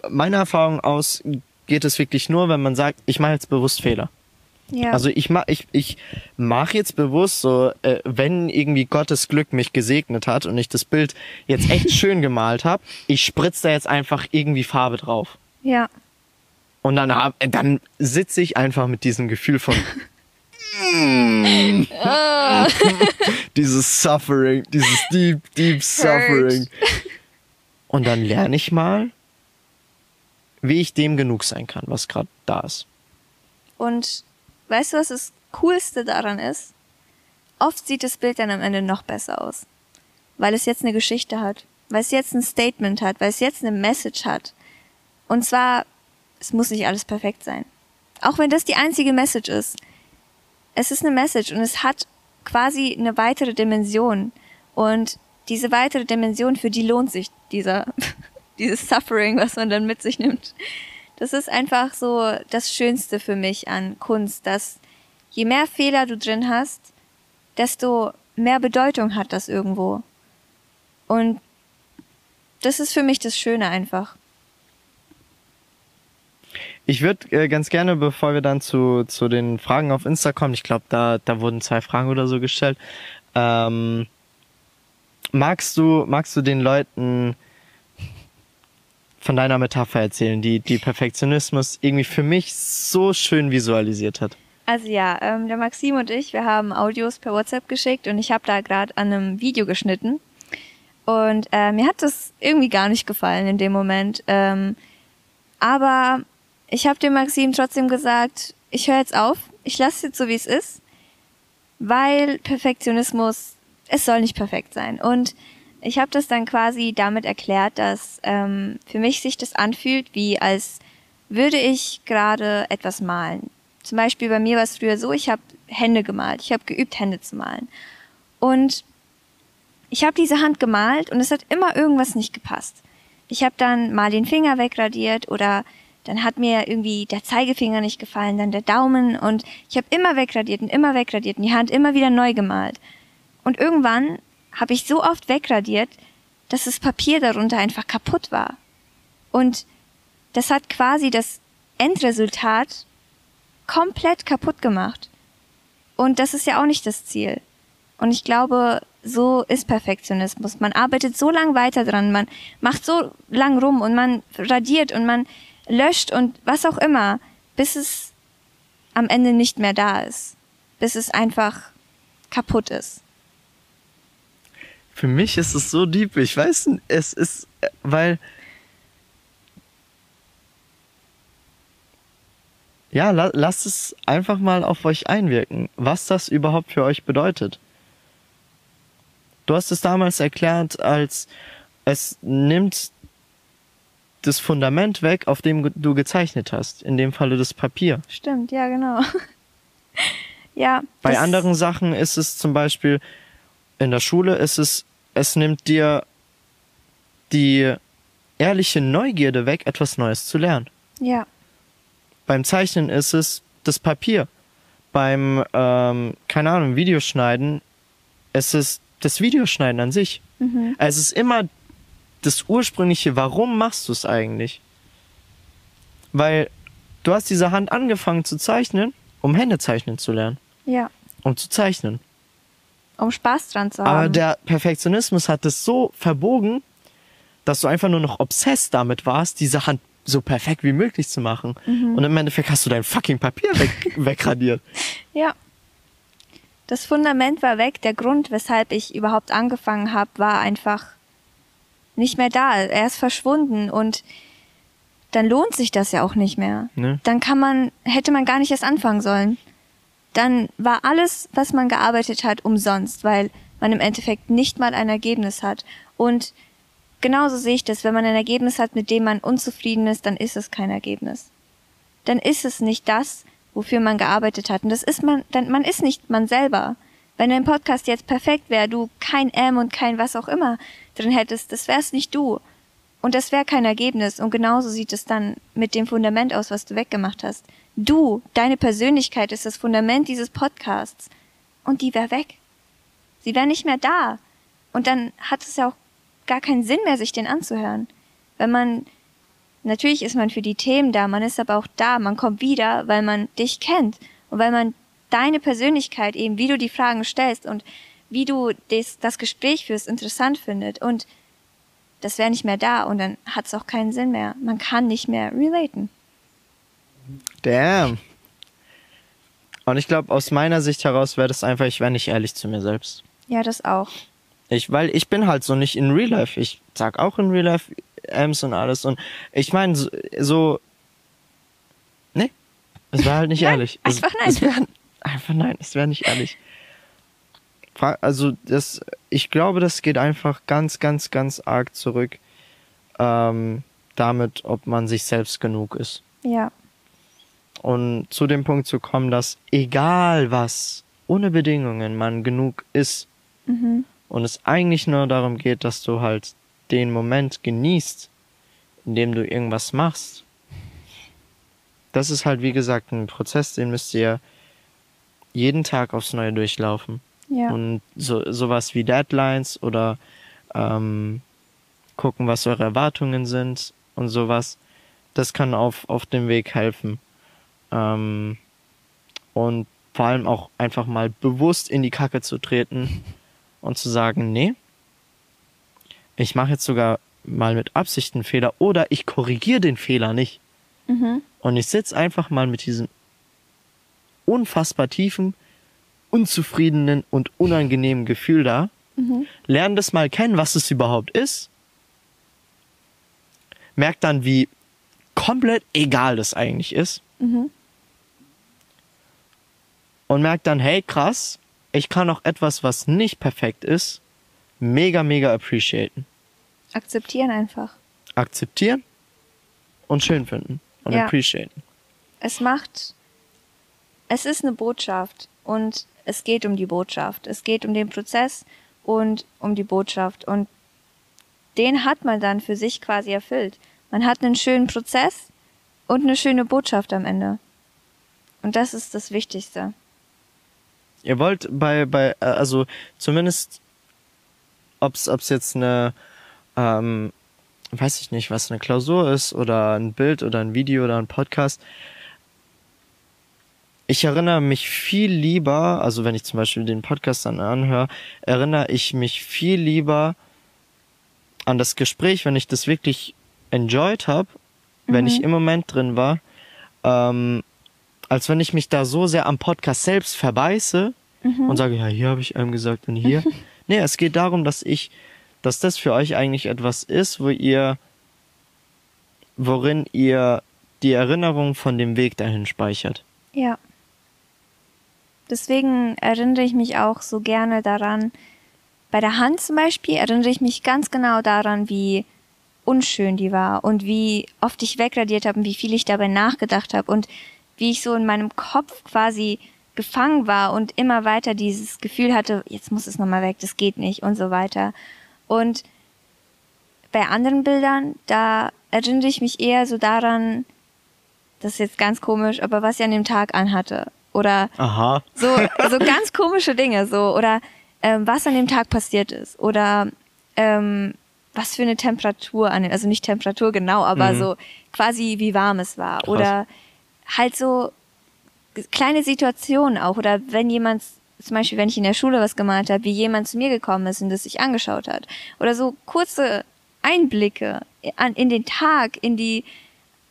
meiner Erfahrung aus geht es wirklich nur, wenn man sagt, ich mache jetzt bewusst Fehler. Ja. Also ich mach, ich, ich mache jetzt bewusst so, äh, wenn irgendwie Gottes Glück mich gesegnet hat und ich das Bild jetzt echt (laughs) schön gemalt habe, ich spritze da jetzt einfach irgendwie Farbe drauf. ja. Und dann, hab, dann sitze ich einfach mit diesem Gefühl von (laughs) (laughs) dieses Suffering, dieses deep, deep Suffering. Und dann lerne ich mal, wie ich dem genug sein kann, was gerade da ist. Und weißt du, was das Coolste daran ist? Oft sieht das Bild dann am Ende noch besser aus. Weil es jetzt eine Geschichte hat. Weil es jetzt ein Statement hat. Weil es jetzt eine Message hat. Und zwar, es muss nicht alles perfekt sein. Auch wenn das die einzige Message ist. Es ist eine Message und es hat quasi eine weitere Dimension. Und diese weitere Dimension, für die lohnt sich dieser, (laughs) dieses Suffering, was man dann mit sich nimmt. Das ist einfach so das Schönste für mich an Kunst, dass je mehr Fehler du drin hast, desto mehr Bedeutung hat das irgendwo. Und das ist für mich das Schöne einfach. Ich würde äh, ganz gerne, bevor wir dann zu, zu den Fragen auf Insta kommen, ich glaube, da, da wurden zwei Fragen oder so gestellt. Ähm, magst du, magst du den Leuten von deiner Metapher erzählen, die, die Perfektionismus irgendwie für mich so schön visualisiert hat? Also ja, ähm, der Maxim und ich, wir haben Audios per WhatsApp geschickt und ich habe da gerade an einem Video geschnitten. Und äh, mir hat das irgendwie gar nicht gefallen in dem Moment. Ähm, aber ich habe dem Maxim trotzdem gesagt, ich höre jetzt auf, ich lasse es jetzt so, wie es ist, weil Perfektionismus, es soll nicht perfekt sein. Und ich habe das dann quasi damit erklärt, dass ähm, für mich sich das anfühlt, wie als würde ich gerade etwas malen. Zum Beispiel bei mir war es früher so, ich habe Hände gemalt, ich habe geübt, Hände zu malen. Und ich habe diese Hand gemalt und es hat immer irgendwas nicht gepasst. Ich habe dann mal den Finger wegradiert oder dann hat mir irgendwie der Zeigefinger nicht gefallen, dann der Daumen und ich habe immer wegradiert und immer wegradiert und die Hand immer wieder neu gemalt. Und irgendwann habe ich so oft wegradiert, dass das Papier darunter einfach kaputt war. Und das hat quasi das Endresultat komplett kaputt gemacht. Und das ist ja auch nicht das Ziel. Und ich glaube, so ist Perfektionismus. Man arbeitet so lang weiter dran, man macht so lang rum und man radiert und man löscht und was auch immer, bis es am Ende nicht mehr da ist. Bis es einfach kaputt ist. Für mich ist es so deep. Ich weiß, es ist, äh, weil. Ja, la lasst es einfach mal auf euch einwirken, was das überhaupt für euch bedeutet. Du hast es damals erklärt, als es nimmt das Fundament weg, auf dem du gezeichnet hast. In dem Falle das Papier. Stimmt, ja, genau. (laughs) ja. Bei anderen Sachen ist es zum Beispiel in der Schule ist es, es nimmt dir die ehrliche Neugierde weg, etwas Neues zu lernen. Ja, Beim Zeichnen ist es das Papier. Beim, ähm, keine Ahnung, Videoschneiden ist es das Videoschneiden an sich. Also es ist immer das ursprüngliche, warum machst du es eigentlich? Weil du hast diese Hand angefangen zu zeichnen, um Hände zeichnen zu lernen, ja. um zu zeichnen. Um Spaß dran zu haben. Aber der Perfektionismus hat es so verbogen, dass du einfach nur noch obsessed damit warst, diese Hand so perfekt wie möglich zu machen. Und im Endeffekt hast du dein fucking Papier weg, (laughs) wegradiert. Ja. Das Fundament war weg. Der Grund, weshalb ich überhaupt angefangen habe, war einfach nicht mehr da. Er ist verschwunden und dann lohnt sich das ja auch nicht mehr. Ne? Dann kann man, hätte man gar nicht erst anfangen sollen. Dann war alles, was man gearbeitet hat, umsonst, weil man im Endeffekt nicht mal ein Ergebnis hat. Und genauso sehe ich das. Wenn man ein Ergebnis hat, mit dem man unzufrieden ist, dann ist es kein Ergebnis. Dann ist es nicht das, wofür man gearbeitet hat. Und das ist man, dann, man ist nicht man selber. Wenn dein Podcast jetzt perfekt wäre, du kein M und kein was auch immer drin hättest, das wär's nicht du. Und das wäre kein Ergebnis. Und genauso sieht es dann mit dem Fundament aus, was du weggemacht hast. Du, deine Persönlichkeit ist das Fundament dieses Podcasts. Und die wäre weg. Sie wäre nicht mehr da. Und dann hat es ja auch gar keinen Sinn mehr, sich den anzuhören. Wenn man, natürlich ist man für die Themen da, man ist aber auch da, man kommt wieder, weil man dich kennt und weil man deine Persönlichkeit eben, wie du die Fragen stellst und wie du das, das Gespräch führst, interessant findet. Und das wäre nicht mehr da und dann hat es auch keinen Sinn mehr. Man kann nicht mehr relaten. Damn. Und ich glaube, aus meiner Sicht heraus wäre das einfach, ich wäre nicht ehrlich zu mir selbst. Ja, das auch. Ich, weil ich bin halt so nicht in Real Life. Ich sag auch in Real Life Ms und alles. Und ich meine, so, so. Nee. Es war halt nicht (laughs) nein, ehrlich. Einfach es, nein. Es wär, einfach nein, es wäre nicht ehrlich. Also, das, ich glaube, das geht einfach ganz, ganz, ganz arg zurück ähm, damit, ob man sich selbst genug ist. Ja. Und zu dem Punkt zu kommen, dass egal was, ohne Bedingungen man genug ist. Mhm. Und es eigentlich nur darum geht, dass du halt den Moment genießt, in dem du irgendwas machst. Das ist halt, wie gesagt, ein Prozess, den müsst ihr jeden Tag aufs Neue durchlaufen. Ja. Und so, sowas wie Deadlines oder ähm, gucken, was eure Erwartungen sind und sowas, das kann auf, auf dem Weg helfen. Ähm, und vor allem auch einfach mal bewusst in die Kacke zu treten und zu sagen, nee, ich mache jetzt sogar mal mit Absicht einen Fehler oder ich korrigiere den Fehler nicht. Mhm. Und ich sitze einfach mal mit diesem unfassbar tiefen, unzufriedenen und unangenehmen Gefühl da, Mhm. lerne das mal kennen, was es überhaupt ist, merk dann, wie komplett egal das eigentlich ist Mhm. Und merk dann, hey krass, ich kann auch etwas, was nicht perfekt ist, mega, mega appreciaten. Akzeptieren einfach. Akzeptieren und schön finden und Ja. appreciaten. Es macht, es ist eine Botschaft und es geht um die Botschaft. Es geht um den Prozess und um die Botschaft und den hat man dann für sich quasi erfüllt. Man hat einen schönen Prozess und eine schöne Botschaft am Ende. Und das ist das Wichtigste. Ihr wollt bei, bei, äh, also zumindest, ob's, ob's jetzt eine, ähm, weiß ich nicht, was eine Klausur ist oder ein Bild oder ein Video oder ein Podcast. Ich erinnere mich viel lieber, also wenn ich zum Beispiel den Podcast dann anhöre, erinnere ich mich viel lieber an das Gespräch, wenn ich das wirklich enjoyed habe, wenn Mhm. ich im Moment drin war, ähm, als wenn ich mich da so sehr am Podcast selbst verbeiße Mhm. und sage, ja, hier habe ich einem gesagt und hier. (laughs) nee, es geht darum, dass ich, dass das für euch eigentlich etwas ist, wo ihr, worin ihr die Erinnerung von dem Weg dahin speichert. Ja. Deswegen erinnere ich mich auch so gerne daran, bei der Hand zum Beispiel erinnere ich mich ganz genau daran, wie unschön die war und wie oft ich wegradiert habe und wie viel ich dabei nachgedacht habe und wie ich so in meinem Kopf quasi gefangen war und immer weiter dieses Gefühl hatte, jetzt muss es nochmal weg, das geht nicht und so weiter. Und bei anderen Bildern, da erinnere ich mich eher so daran, das ist jetzt ganz komisch, aber was ich an dem Tag anhatte. Oder Aha. so, so ganz komische Dinge, so, oder ähm, was an dem Tag passiert ist. Oder ähm, was für eine Temperatur an dem, also nicht Temperatur genau, aber Mhm. so quasi wie warm es war. Krass. Oder halt so kleine Situationen auch. Oder wenn jemand, zum Beispiel, wenn ich in der Schule was gemalt habe, wie jemand zu mir gekommen ist und das sich angeschaut hat. Oder so kurze Einblicke an, in den Tag, in die,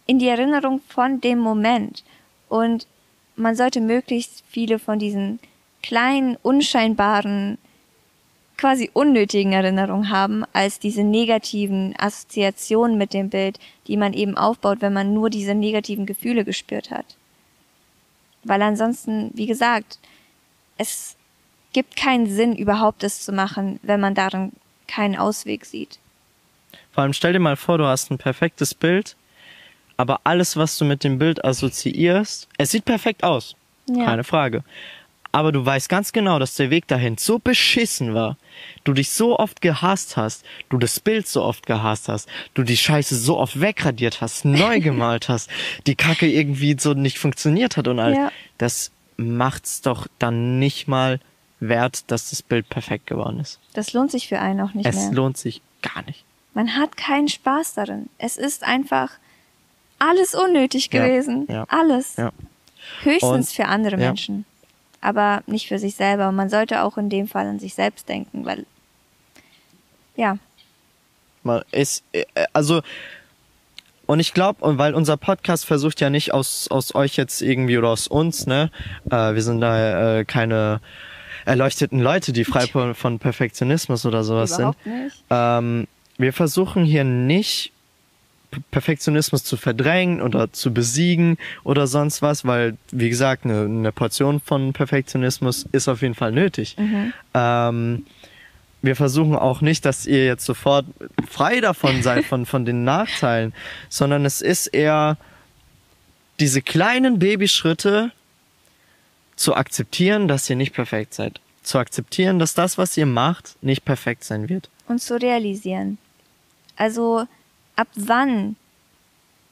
in die Erinnerung von dem Moment. Und man sollte möglichst viele von diesen kleinen, unscheinbaren, quasi unnötigen Erinnerungen haben, als diese negativen Assoziationen mit dem Bild, die man eben aufbaut, wenn man nur diese negativen Gefühle gespürt hat. Weil ansonsten, wie gesagt, es gibt keinen Sinn, überhaupt es zu machen, wenn man darin keinen Ausweg sieht. Vor allem stell dir mal vor, du hast ein perfektes Bild, aber alles, was du mit dem Bild assoziierst, es sieht perfekt aus. Ja. Keine Frage. Aber du weißt ganz genau, dass der Weg dahin so beschissen war, du dich so oft gehasst hast, du das Bild so oft gehasst hast, du die Scheiße so oft wegradiert hast, (laughs) neu gemalt hast, die Kacke irgendwie so nicht funktioniert hat und all. Ja. Das macht's doch dann nicht mal wert, dass das Bild perfekt geworden ist. Das lohnt sich für einen auch nicht es mehr. lohnt sich gar nicht. Man hat keinen Spaß darin. Es ist einfach alles unnötig gewesen. ja, Alles. Ja. Höchstens Und- für andere. Menschen. Aber nicht für sich selber. Und man sollte auch in dem Fall an sich selbst denken, weil, ja, ist, äh, also, und ich glaube, weil unser Podcast versucht ja nicht aus, aus euch jetzt irgendwie oder aus uns, ne? Äh, wir sind da äh, keine erleuchteten Leute, die frei von, Perfektionismus oder sowas überhaupt sind. nicht. Ähm, wir versuchen hier nicht Perfektionismus zu verdrängen oder zu besiegen oder sonst was, weil, wie gesagt, eine, eine Portion von Perfektionismus ist auf jeden Fall nötig. Ähm, wir versuchen auch nicht, dass ihr jetzt sofort frei davon seid, von, von den Nachteilen, sondern es ist eher diese kleinen Babyschritte zu akzeptieren, dass ihr nicht perfekt seid. Zu akzeptieren, dass das, was ihr macht, nicht perfekt sein wird. Und zu realisieren. Also, ab wann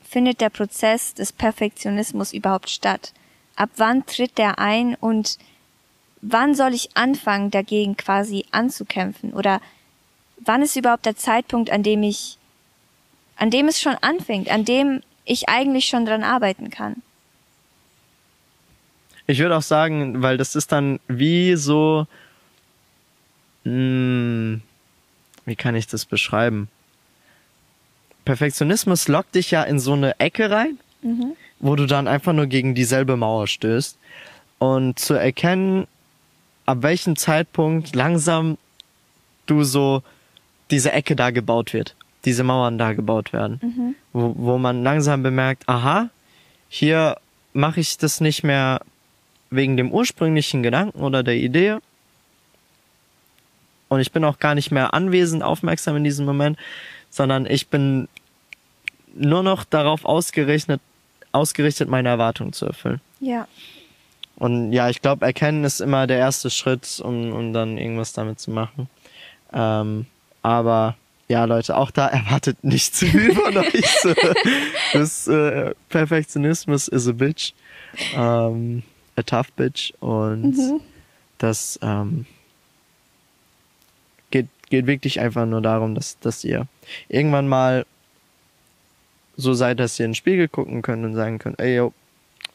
findet der Prozess des Perfektionismus überhaupt statt? Ab wann tritt der ein und wann soll ich anfangen, dagegen quasi anzukämpfen? Oder wann ist überhaupt der Zeitpunkt, an dem ich, an dem es schon anfängt, an dem ich eigentlich schon dran arbeiten kann? Ich würde auch sagen, weil das ist dann wie so, mh, wie kann ich das beschreiben? Perfektionismus lockt dich ja in so eine Ecke rein, wo du dann einfach nur gegen dieselbe Mauer stößt. Und zu erkennen, ab welchem Zeitpunkt langsam du so diese Ecke da gebaut wird, diese Mauern da gebaut werden, wo, wo man langsam bemerkt, aha, hier mache ich das nicht mehr wegen dem ursprünglichen Gedanken oder der Idee. Und ich bin auch gar nicht mehr anwesend, aufmerksam in diesem Moment, sondern ich bin nur noch darauf ausgerichtet, ausgerichtet, meine Erwartungen zu erfüllen. Ja. Und ja, ich glaube, erkennen ist immer der erste Schritt, um, um dann irgendwas damit zu machen. Ähm, aber ja, Leute, auch da (laughs) erwartet nicht zu viel von euch. (laughs) Das äh, Perfektionismus is a bitch. Ähm, a tough bitch. Und das ähm, geht, geht wirklich einfach nur darum, dass, dass ihr irgendwann mal so seid, dass ihr in den Spiegel gucken könnt und sagen könnt, ey, yo,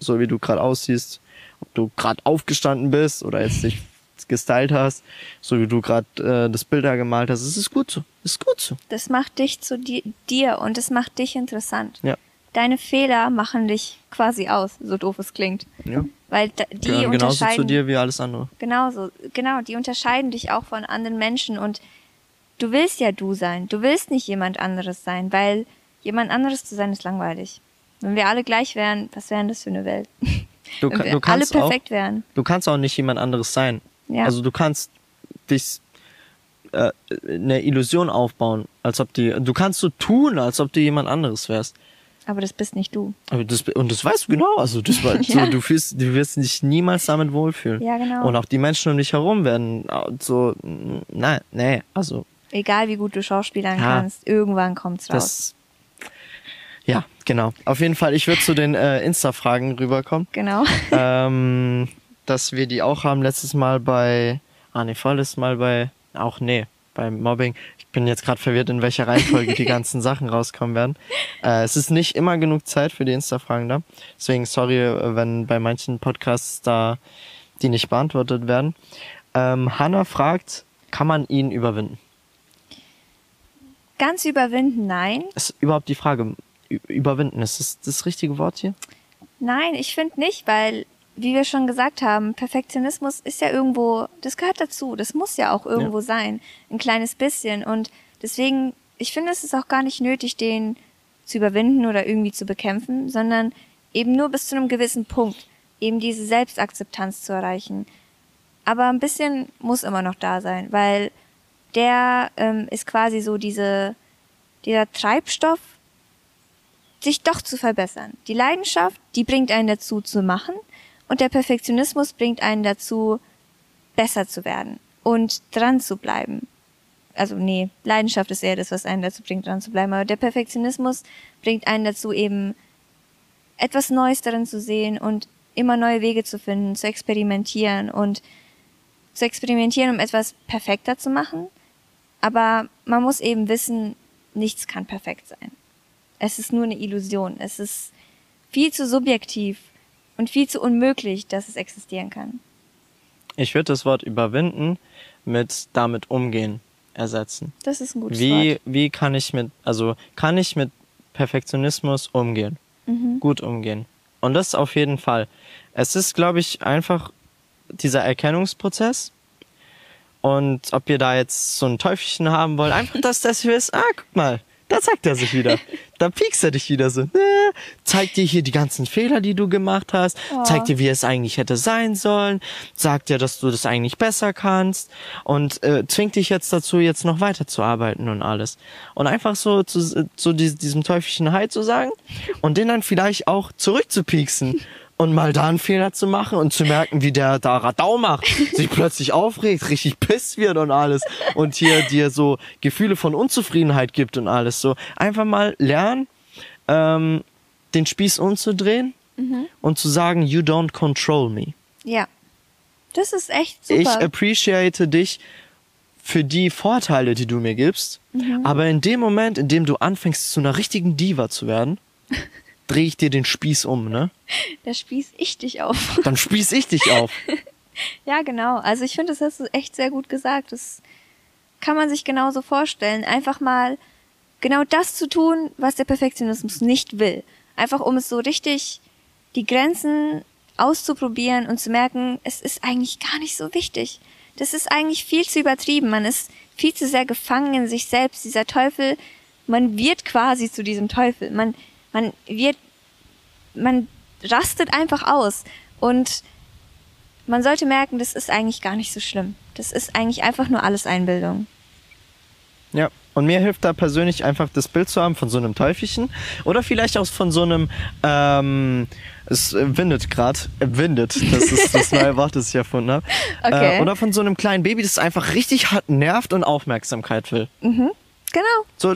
so wie du gerade aussiehst, ob du gerade aufgestanden bist oder jetzt dich gestylt hast, so wie du gerade äh, das Bild da gemalt hast, es ist gut so. Es ist gut so. Das macht dich zu di dir und es macht dich interessant. Ja. Deine Fehler machen dich quasi aus, so doof es klingt. ja. Weil die Gehören genauso unterscheiden zu dir wie alles andere. Genauso, genau, die unterscheiden dich auch von anderen Menschen und du willst ja du sein. Du willst nicht jemand anderes sein, weil jemand anderes zu sein ist langweilig. Wenn wir alle gleich wären, was wären das für eine Welt? Du, Wenn wir du alle kannst auch, perfekt wären. du kannst auch nicht jemand anderes sein. Ja. Also du kannst dich äh, eine Illusion aufbauen, als ob die, du kannst so tun, als ob du jemand anderes wärst. Aber das bist nicht du. Aber das, und das weißt du genau. Also das (laughs) Ja. so, du fühlst, du wirst dich niemals damit wohlfühlen. Ja, genau. Und auch die Menschen um dich herum werden äh, so, nein, nee, also Egal wie gut du Schauspielern Ja. kannst, irgendwann kommt's raus. das, ja, genau. Auf jeden Fall, ich würde zu den äh, Insta-Fragen rüberkommen. Genau. (laughs) ähm, dass wir die auch haben letztes Mal bei, ah nee, vorletztes Mal bei, auch nee, beim Mobbing. Ich bin jetzt gerade verwirrt, in welcher Reihenfolge die (laughs) ganzen Sachen rauskommen werden. Äh, es ist nicht immer genug Zeit für die Insta-Fragen da. Deswegen sorry, äh, wenn bei manchen Podcasts da die nicht beantwortet werden. Ähm, Hanna fragt, kann man ihn überwinden? Ganz überwinden, nein. Ist überhaupt die Frage, überwinden, ist das das richtige Wort hier? Nein, ich finde nicht, weil, wie wir schon gesagt haben, Perfektionismus ist ja irgendwo, das gehört dazu, das muss ja auch irgendwo sein, ein kleines bisschen. Und deswegen, ich finde, es ist auch gar nicht nötig, den zu überwinden oder irgendwie zu bekämpfen, sondern eben nur bis zu einem gewissen Punkt, eben diese Selbstakzeptanz zu erreichen. Aber ein bisschen muss immer noch da sein, weil der ähm, ist quasi so diese, dieser Treibstoff, sich doch zu verbessern. Die Leidenschaft, die bringt einen dazu zu machen und der Perfektionismus bringt einen dazu, besser zu werden und dran zu bleiben. Also nee, Leidenschaft ist eher das, was einen dazu bringt, dran zu bleiben. Aber der Perfektionismus bringt einen dazu, eben etwas Neues darin zu sehen und immer neue Wege zu finden, zu experimentieren und zu experimentieren, um etwas perfekter zu machen. Aber man muss eben wissen, nichts kann perfekt sein. Es ist nur eine Illusion. Es ist viel zu subjektiv und viel zu unmöglich, dass es existieren kann. Ich würde das Wort überwinden mit damit umgehen ersetzen. Das ist ein gutes wie, Wort. Wie kann ich mit, also kann ich mit Perfektionismus umgehen? Mhm. Gut umgehen. Und das auf jeden Fall. Es ist, glaube ich, einfach dieser Erkennungsprozess. Und ob ihr da jetzt so ein Teufelchen haben wollt, einfach, dass das hier ist, ah, guck mal, da zeigt er sich wieder. Da piekst er dich wieder so. Äh, zeigt dir hier die ganzen Fehler, die du gemacht hast. Oh. Zeigt dir, wie es eigentlich hätte sein sollen. Sagt dir, dass du das eigentlich besser kannst. Und äh, zwingt dich jetzt dazu, jetzt noch weiterzuarbeiten und alles. Und einfach so zu, zu diesem Teufelchen Hi zu sagen und den dann vielleicht auch zurückzupieksen und mal da einen Fehler zu machen und zu merken, wie der da Radau macht, (laughs) sich plötzlich aufregt, richtig piss wird und alles und hier dir so Gefühle von Unzufriedenheit gibt und alles so. Einfach mal lernen, ähm, den Spieß umzudrehen und zu sagen, you don't control me. Ja. Das ist echt super. Ich appreciate dich für die Vorteile, die du mir gibst, aber in dem Moment, in dem du anfängst, zu einer richtigen Diva zu werden, (laughs) drehe ich dir den Spieß um, ne? da spieß ich dich auf. (laughs) Dann spieß ich dich auf. Ja, genau. Also ich finde, das hast du echt sehr gut gesagt. Das kann man sich genauso vorstellen. Einfach mal genau das zu tun, was der Perfektionismus nicht will. Einfach um es so richtig die Grenzen auszuprobieren und zu merken, es ist eigentlich gar nicht so wichtig. Das ist eigentlich viel zu übertrieben. Man ist viel zu sehr gefangen in sich selbst. Dieser Teufel, man wird quasi zu diesem Teufel. Man, man wird, man rastet einfach aus. Und man sollte merken, das ist eigentlich gar nicht so schlimm. Das ist eigentlich einfach nur alles Einbildung. Ja. Und mir hilft da persönlich einfach das Bild zu haben von so einem Teufelchen oder vielleicht auch von so einem, ähm, es windet gerade, äh, windet, das ist (laughs) das neue Wort, das ich erfunden habe. Okay. Äh, oder von so einem kleinen Baby, das einfach richtig hart nervt und Aufmerksamkeit will. Genau. So,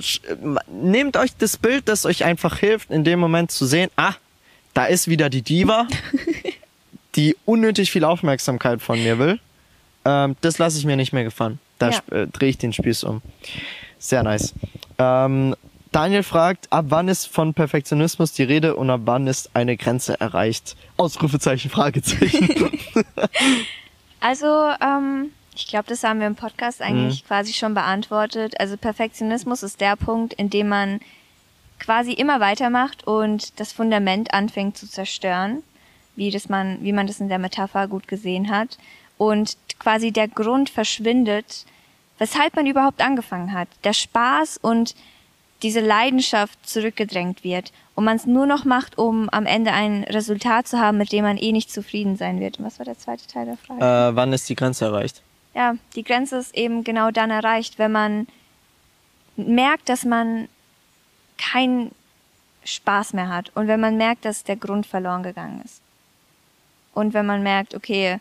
nehmt euch das Bild, das euch einfach hilft, in dem Moment zu sehen, ah, da ist wieder die Diva, (laughs) die unnötig viel Aufmerksamkeit von mir will. Ähm, das lasse ich mir nicht mehr gefallen. Da Ja. äh, drehe ich den Spieß um. Sehr nice. Ähm, Daniel fragt, ab wann ist von Perfektionismus die Rede und ab wann ist eine Grenze erreicht? Ausrufezeichen, Fragezeichen. (laughs) Also, ähm, ich glaube, das haben wir im Podcast eigentlich quasi schon beantwortet. Also Perfektionismus ist der Punkt, in dem man quasi immer weitermacht und das Fundament anfängt zu zerstören, wie das man, wie man das in der Metapher gut gesehen hat. Und quasi der Grund verschwindet, weshalb man überhaupt angefangen hat. Der Spaß und diese Leidenschaft zurückgedrängt wird und man es nur noch macht, um am Ende ein Resultat zu haben, mit dem man eh nicht zufrieden sein wird. Und was war der zweite Teil der Frage? äh, wann ist die Grenze erreicht? Ja, die Grenze ist eben genau dann erreicht, wenn man merkt, dass man keinen Spaß mehr hat und wenn man merkt, dass der Grund verloren gegangen ist. Und wenn man merkt, okay,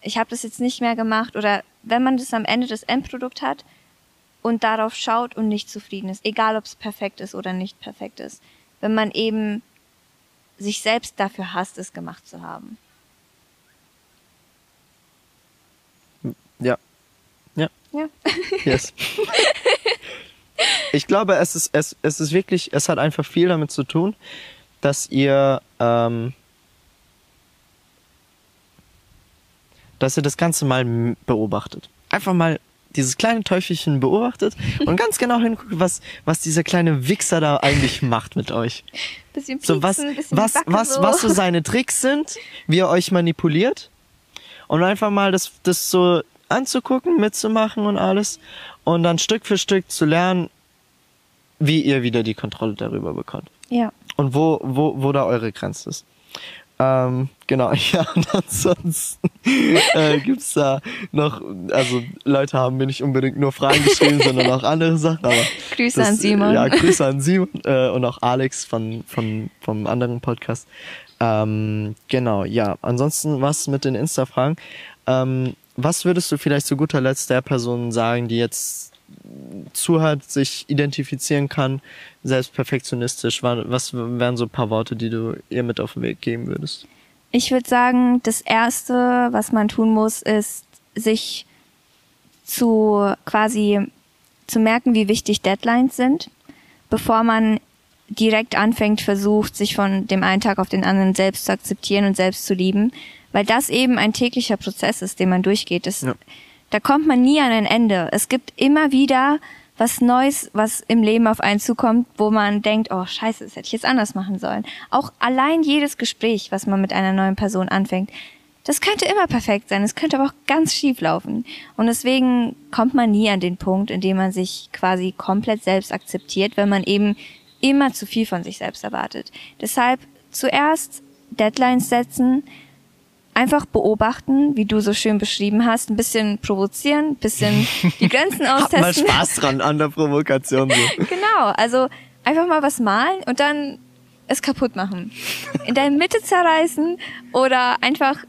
ich habe das jetzt nicht mehr gemacht oder wenn man das am Ende das Endprodukt hat und darauf schaut und nicht zufrieden ist, egal ob es perfekt ist oder nicht perfekt ist, wenn man eben sich selbst dafür hasst, es gemacht zu haben. Ja. Ja. Ja. Yes. (laughs) ich glaube, es ist, es, es ist wirklich, es hat einfach viel damit zu tun, dass ihr, ähm, dass ihr das Ganze mal beobachtet. Einfach mal dieses kleine Teufelchen beobachtet und (laughs) ganz genau hinguckt, was, was dieser kleine Wichser da eigentlich macht mit euch. Bisschen So was, pieksen, bisschen was, Backe was, so. was so (laughs) seine Tricks sind, wie er euch manipuliert. Und einfach mal das, das so anzugucken, mitzumachen und alles. Und dann Stück für Stück zu lernen, wie ihr wieder die Kontrolle darüber bekommt. Ja. Und wo, wo, wo da eure Grenze ist. Ähm, genau, (laughs) ja, und ansonsten äh, gibt's da noch, also Leute haben mir nicht unbedingt nur Fragen geschrieben, sondern auch andere Sachen. Aber Grüße das, an Simon. Ja, Grüße an Simon äh, und auch Alex von, von, vom anderen Podcast. Ähm, genau, ja. Ansonsten was mit den Insta-Fragen. Ähm, was würdest du vielleicht zu guter Letzt der Person sagen, die jetzt zuhört, sich identifizieren kann, selbst perfektionistisch? Was wären so ein paar Worte, die du ihr mit auf den Weg geben würdest? Ich würde sagen, das Erste, was man tun muss, ist, sich zu quasi zu merken, wie wichtig Deadlines sind, bevor man direkt anfängt, versucht, sich von dem einen Tag auf den anderen selbst zu akzeptieren und selbst zu lieben, weil das eben ein täglicher Prozess ist, den man durchgeht. Das, ja. Da kommt man nie an ein Ende. Es gibt immer wieder was Neues, was im Leben auf einen zukommt, wo man denkt, oh scheiße, das hätte ich jetzt anders machen sollen. Auch allein jedes Gespräch, was man mit einer neuen Person anfängt, das könnte immer perfekt sein, es könnte aber auch ganz schief laufen. Und deswegen kommt man nie an den Punkt, in dem man sich quasi komplett selbst akzeptiert, wenn man eben immer zu viel von sich selbst erwartet. Deshalb zuerst Deadlines setzen, einfach beobachten, wie du so schön beschrieben hast, ein bisschen provozieren, ein bisschen (laughs) die Grenzen austesten. Hab mal Spaß dran an der Provokation. So. (laughs) genau, also einfach mal was malen und dann es kaputt machen. In der Mitte zerreißen oder einfach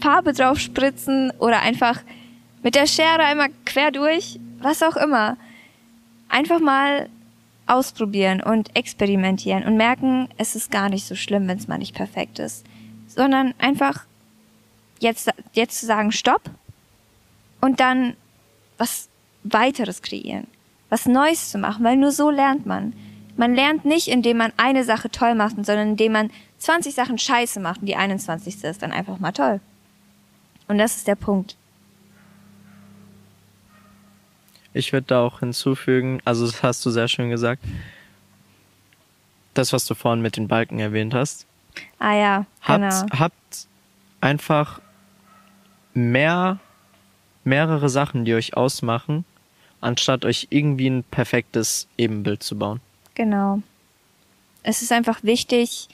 Farbe drauf spritzen oder einfach mit der Schere einmal quer durch, was auch immer. Einfach mal ausprobieren und experimentieren und merken, es ist gar nicht so schlimm, wenn es mal nicht perfekt ist, sondern einfach jetzt, jetzt zu sagen, stopp und dann was weiteres kreieren, was Neues zu machen, weil nur so lernt man. Man lernt nicht, indem man eine Sache toll macht, sondern indem man 20 Sachen scheiße macht und die 21. ist dann einfach mal toll. Und das ist der Punkt. Ich würde da auch hinzufügen, also das hast du sehr schön gesagt, das, was du vorhin mit den Balken erwähnt hast. Ah ja, habt, genau. Habt einfach mehr, mehrere Sachen, die euch ausmachen, anstatt euch irgendwie ein perfektes Ebenbild zu bauen. Genau. Es ist einfach wichtig,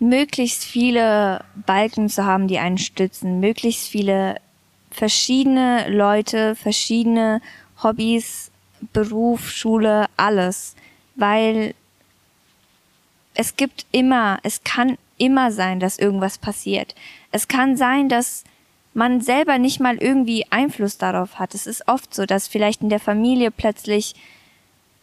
möglichst viele Balken zu haben, die einen stützen, möglichst viele verschiedene Leute, verschiedene Hobbys, Beruf, Schule, alles. Weil es gibt immer, es kann immer sein, dass irgendwas passiert. Es kann sein, dass man selber nicht mal irgendwie Einfluss darauf hat. Es ist oft so, dass vielleicht in der Familie plötzlich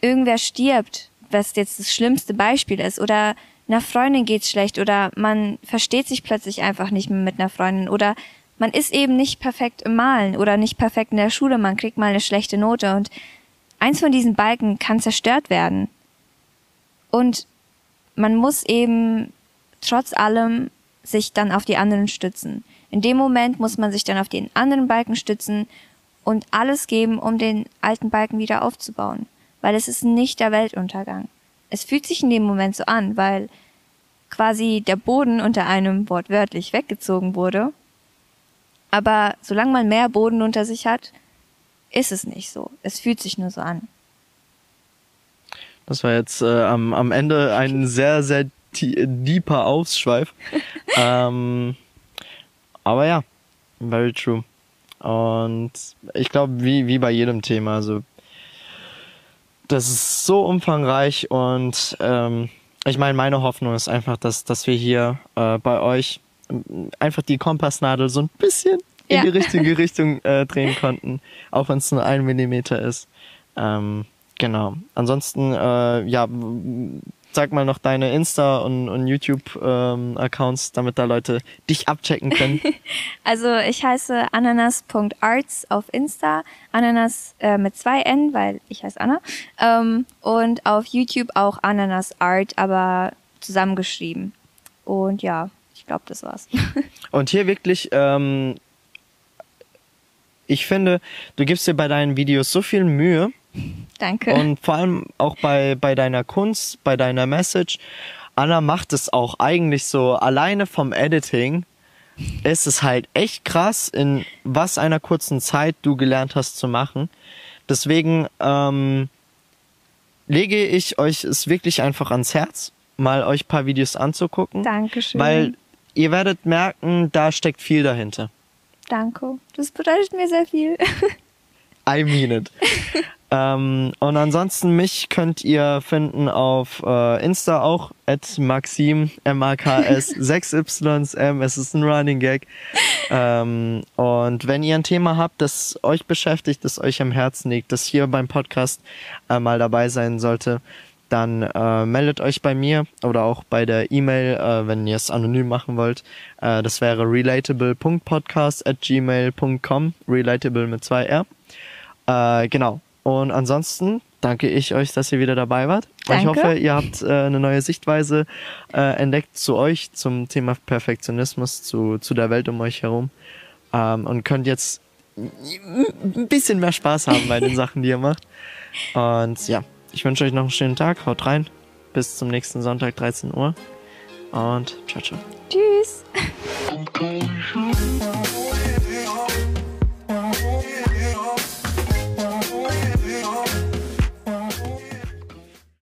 irgendwer stirbt, was jetzt das schlimmste Beispiel ist, oder einer Freundin geht's schlecht, oder man versteht sich plötzlich einfach nicht mehr mit einer Freundin, oder man ist eben nicht perfekt im Malen oder nicht perfekt in der Schule, man kriegt mal eine schlechte Note und eins von diesen Balken kann zerstört werden. Und man muss eben trotz allem sich dann auf die anderen stützen. In dem Moment muss man sich dann auf den anderen Balken stützen und alles geben, um den alten Balken wieder aufzubauen. Weil es ist nicht der Weltuntergang. Es fühlt sich in dem Moment so an, weil quasi der Boden unter einem wortwörtlich weggezogen wurde aber solange man mehr Boden unter sich hat, ist es nicht so. Es fühlt sich nur so an. Das war jetzt äh, am, am Ende ein sehr, sehr deeper Ausschweif. (laughs) ähm, aber ja, very true. Und ich glaube, wie, wie bei jedem Thema, also das ist so umfangreich und ähm, ich meine, meine Hoffnung ist einfach, dass, dass wir hier äh, bei euch einfach die Kompassnadel so ein bisschen in ja. die richtige (laughs) Richtung äh, drehen konnten, auch wenn es nur ein Millimeter ist. Ähm, genau. Ansonsten, äh, ja, sag mal noch deine Insta- und, und YouTube-Accounts, ähm, damit da Leute dich abchecken können. (laughs) also ich heiße ananas.arts auf Insta, Ananas äh, mit zwei N, weil ich heiße Anna. Ähm, und auf YouTube auch Ananas Art, aber zusammengeschrieben. Und ja, ich glaube, das war's. (laughs) Und hier wirklich, ähm, ich finde, du gibst dir bei deinen Videos so viel Mühe. Danke. Und vor allem auch bei, bei deiner Kunst, bei deiner Message. Anna macht es auch eigentlich so alleine vom Editing. Ist es halt echt krass, in was einer kurzen Zeit du gelernt hast zu machen. Deswegen ähm, lege ich euch es wirklich einfach ans Herz, mal euch paar Videos anzugucken. Dankeschön. Weil ihr werdet merken, da steckt viel dahinter. Danke. Das bedeutet mir sehr viel. (laughs) I mean it. ähm, und ansonsten mich könnt ihr finden auf äh, Insta auch at Maxim M-A-K-S 6YM. (laughs) Es ist ein Running Gag. Ähm, und wenn ihr ein Thema habt, das euch beschäftigt, das euch am Herzen liegt, das hier beim Podcast äh, mal dabei sein sollte, dann äh, meldet euch bei mir oder auch bei der E-Mail, äh, wenn ihr es anonym machen wollt. Äh, das wäre relatable.podcast at gmail.com, relatable mit zwei R. Äh, genau. Und ansonsten danke ich euch, dass ihr wieder dabei wart. Danke. Ich hoffe, ihr habt äh, eine neue Sichtweise äh, entdeckt zu euch, zum Thema Perfektionismus, zu, zu der Welt um euch herum ähm, und könnt jetzt ein bisschen mehr Spaß haben bei den (laughs) Sachen, die ihr macht. Und ja, ich wünsche euch noch einen schönen Tag. Haut rein. Bis zum nächsten Sonntag, 13 Uhr. Und ciao, ciao. Tschüss.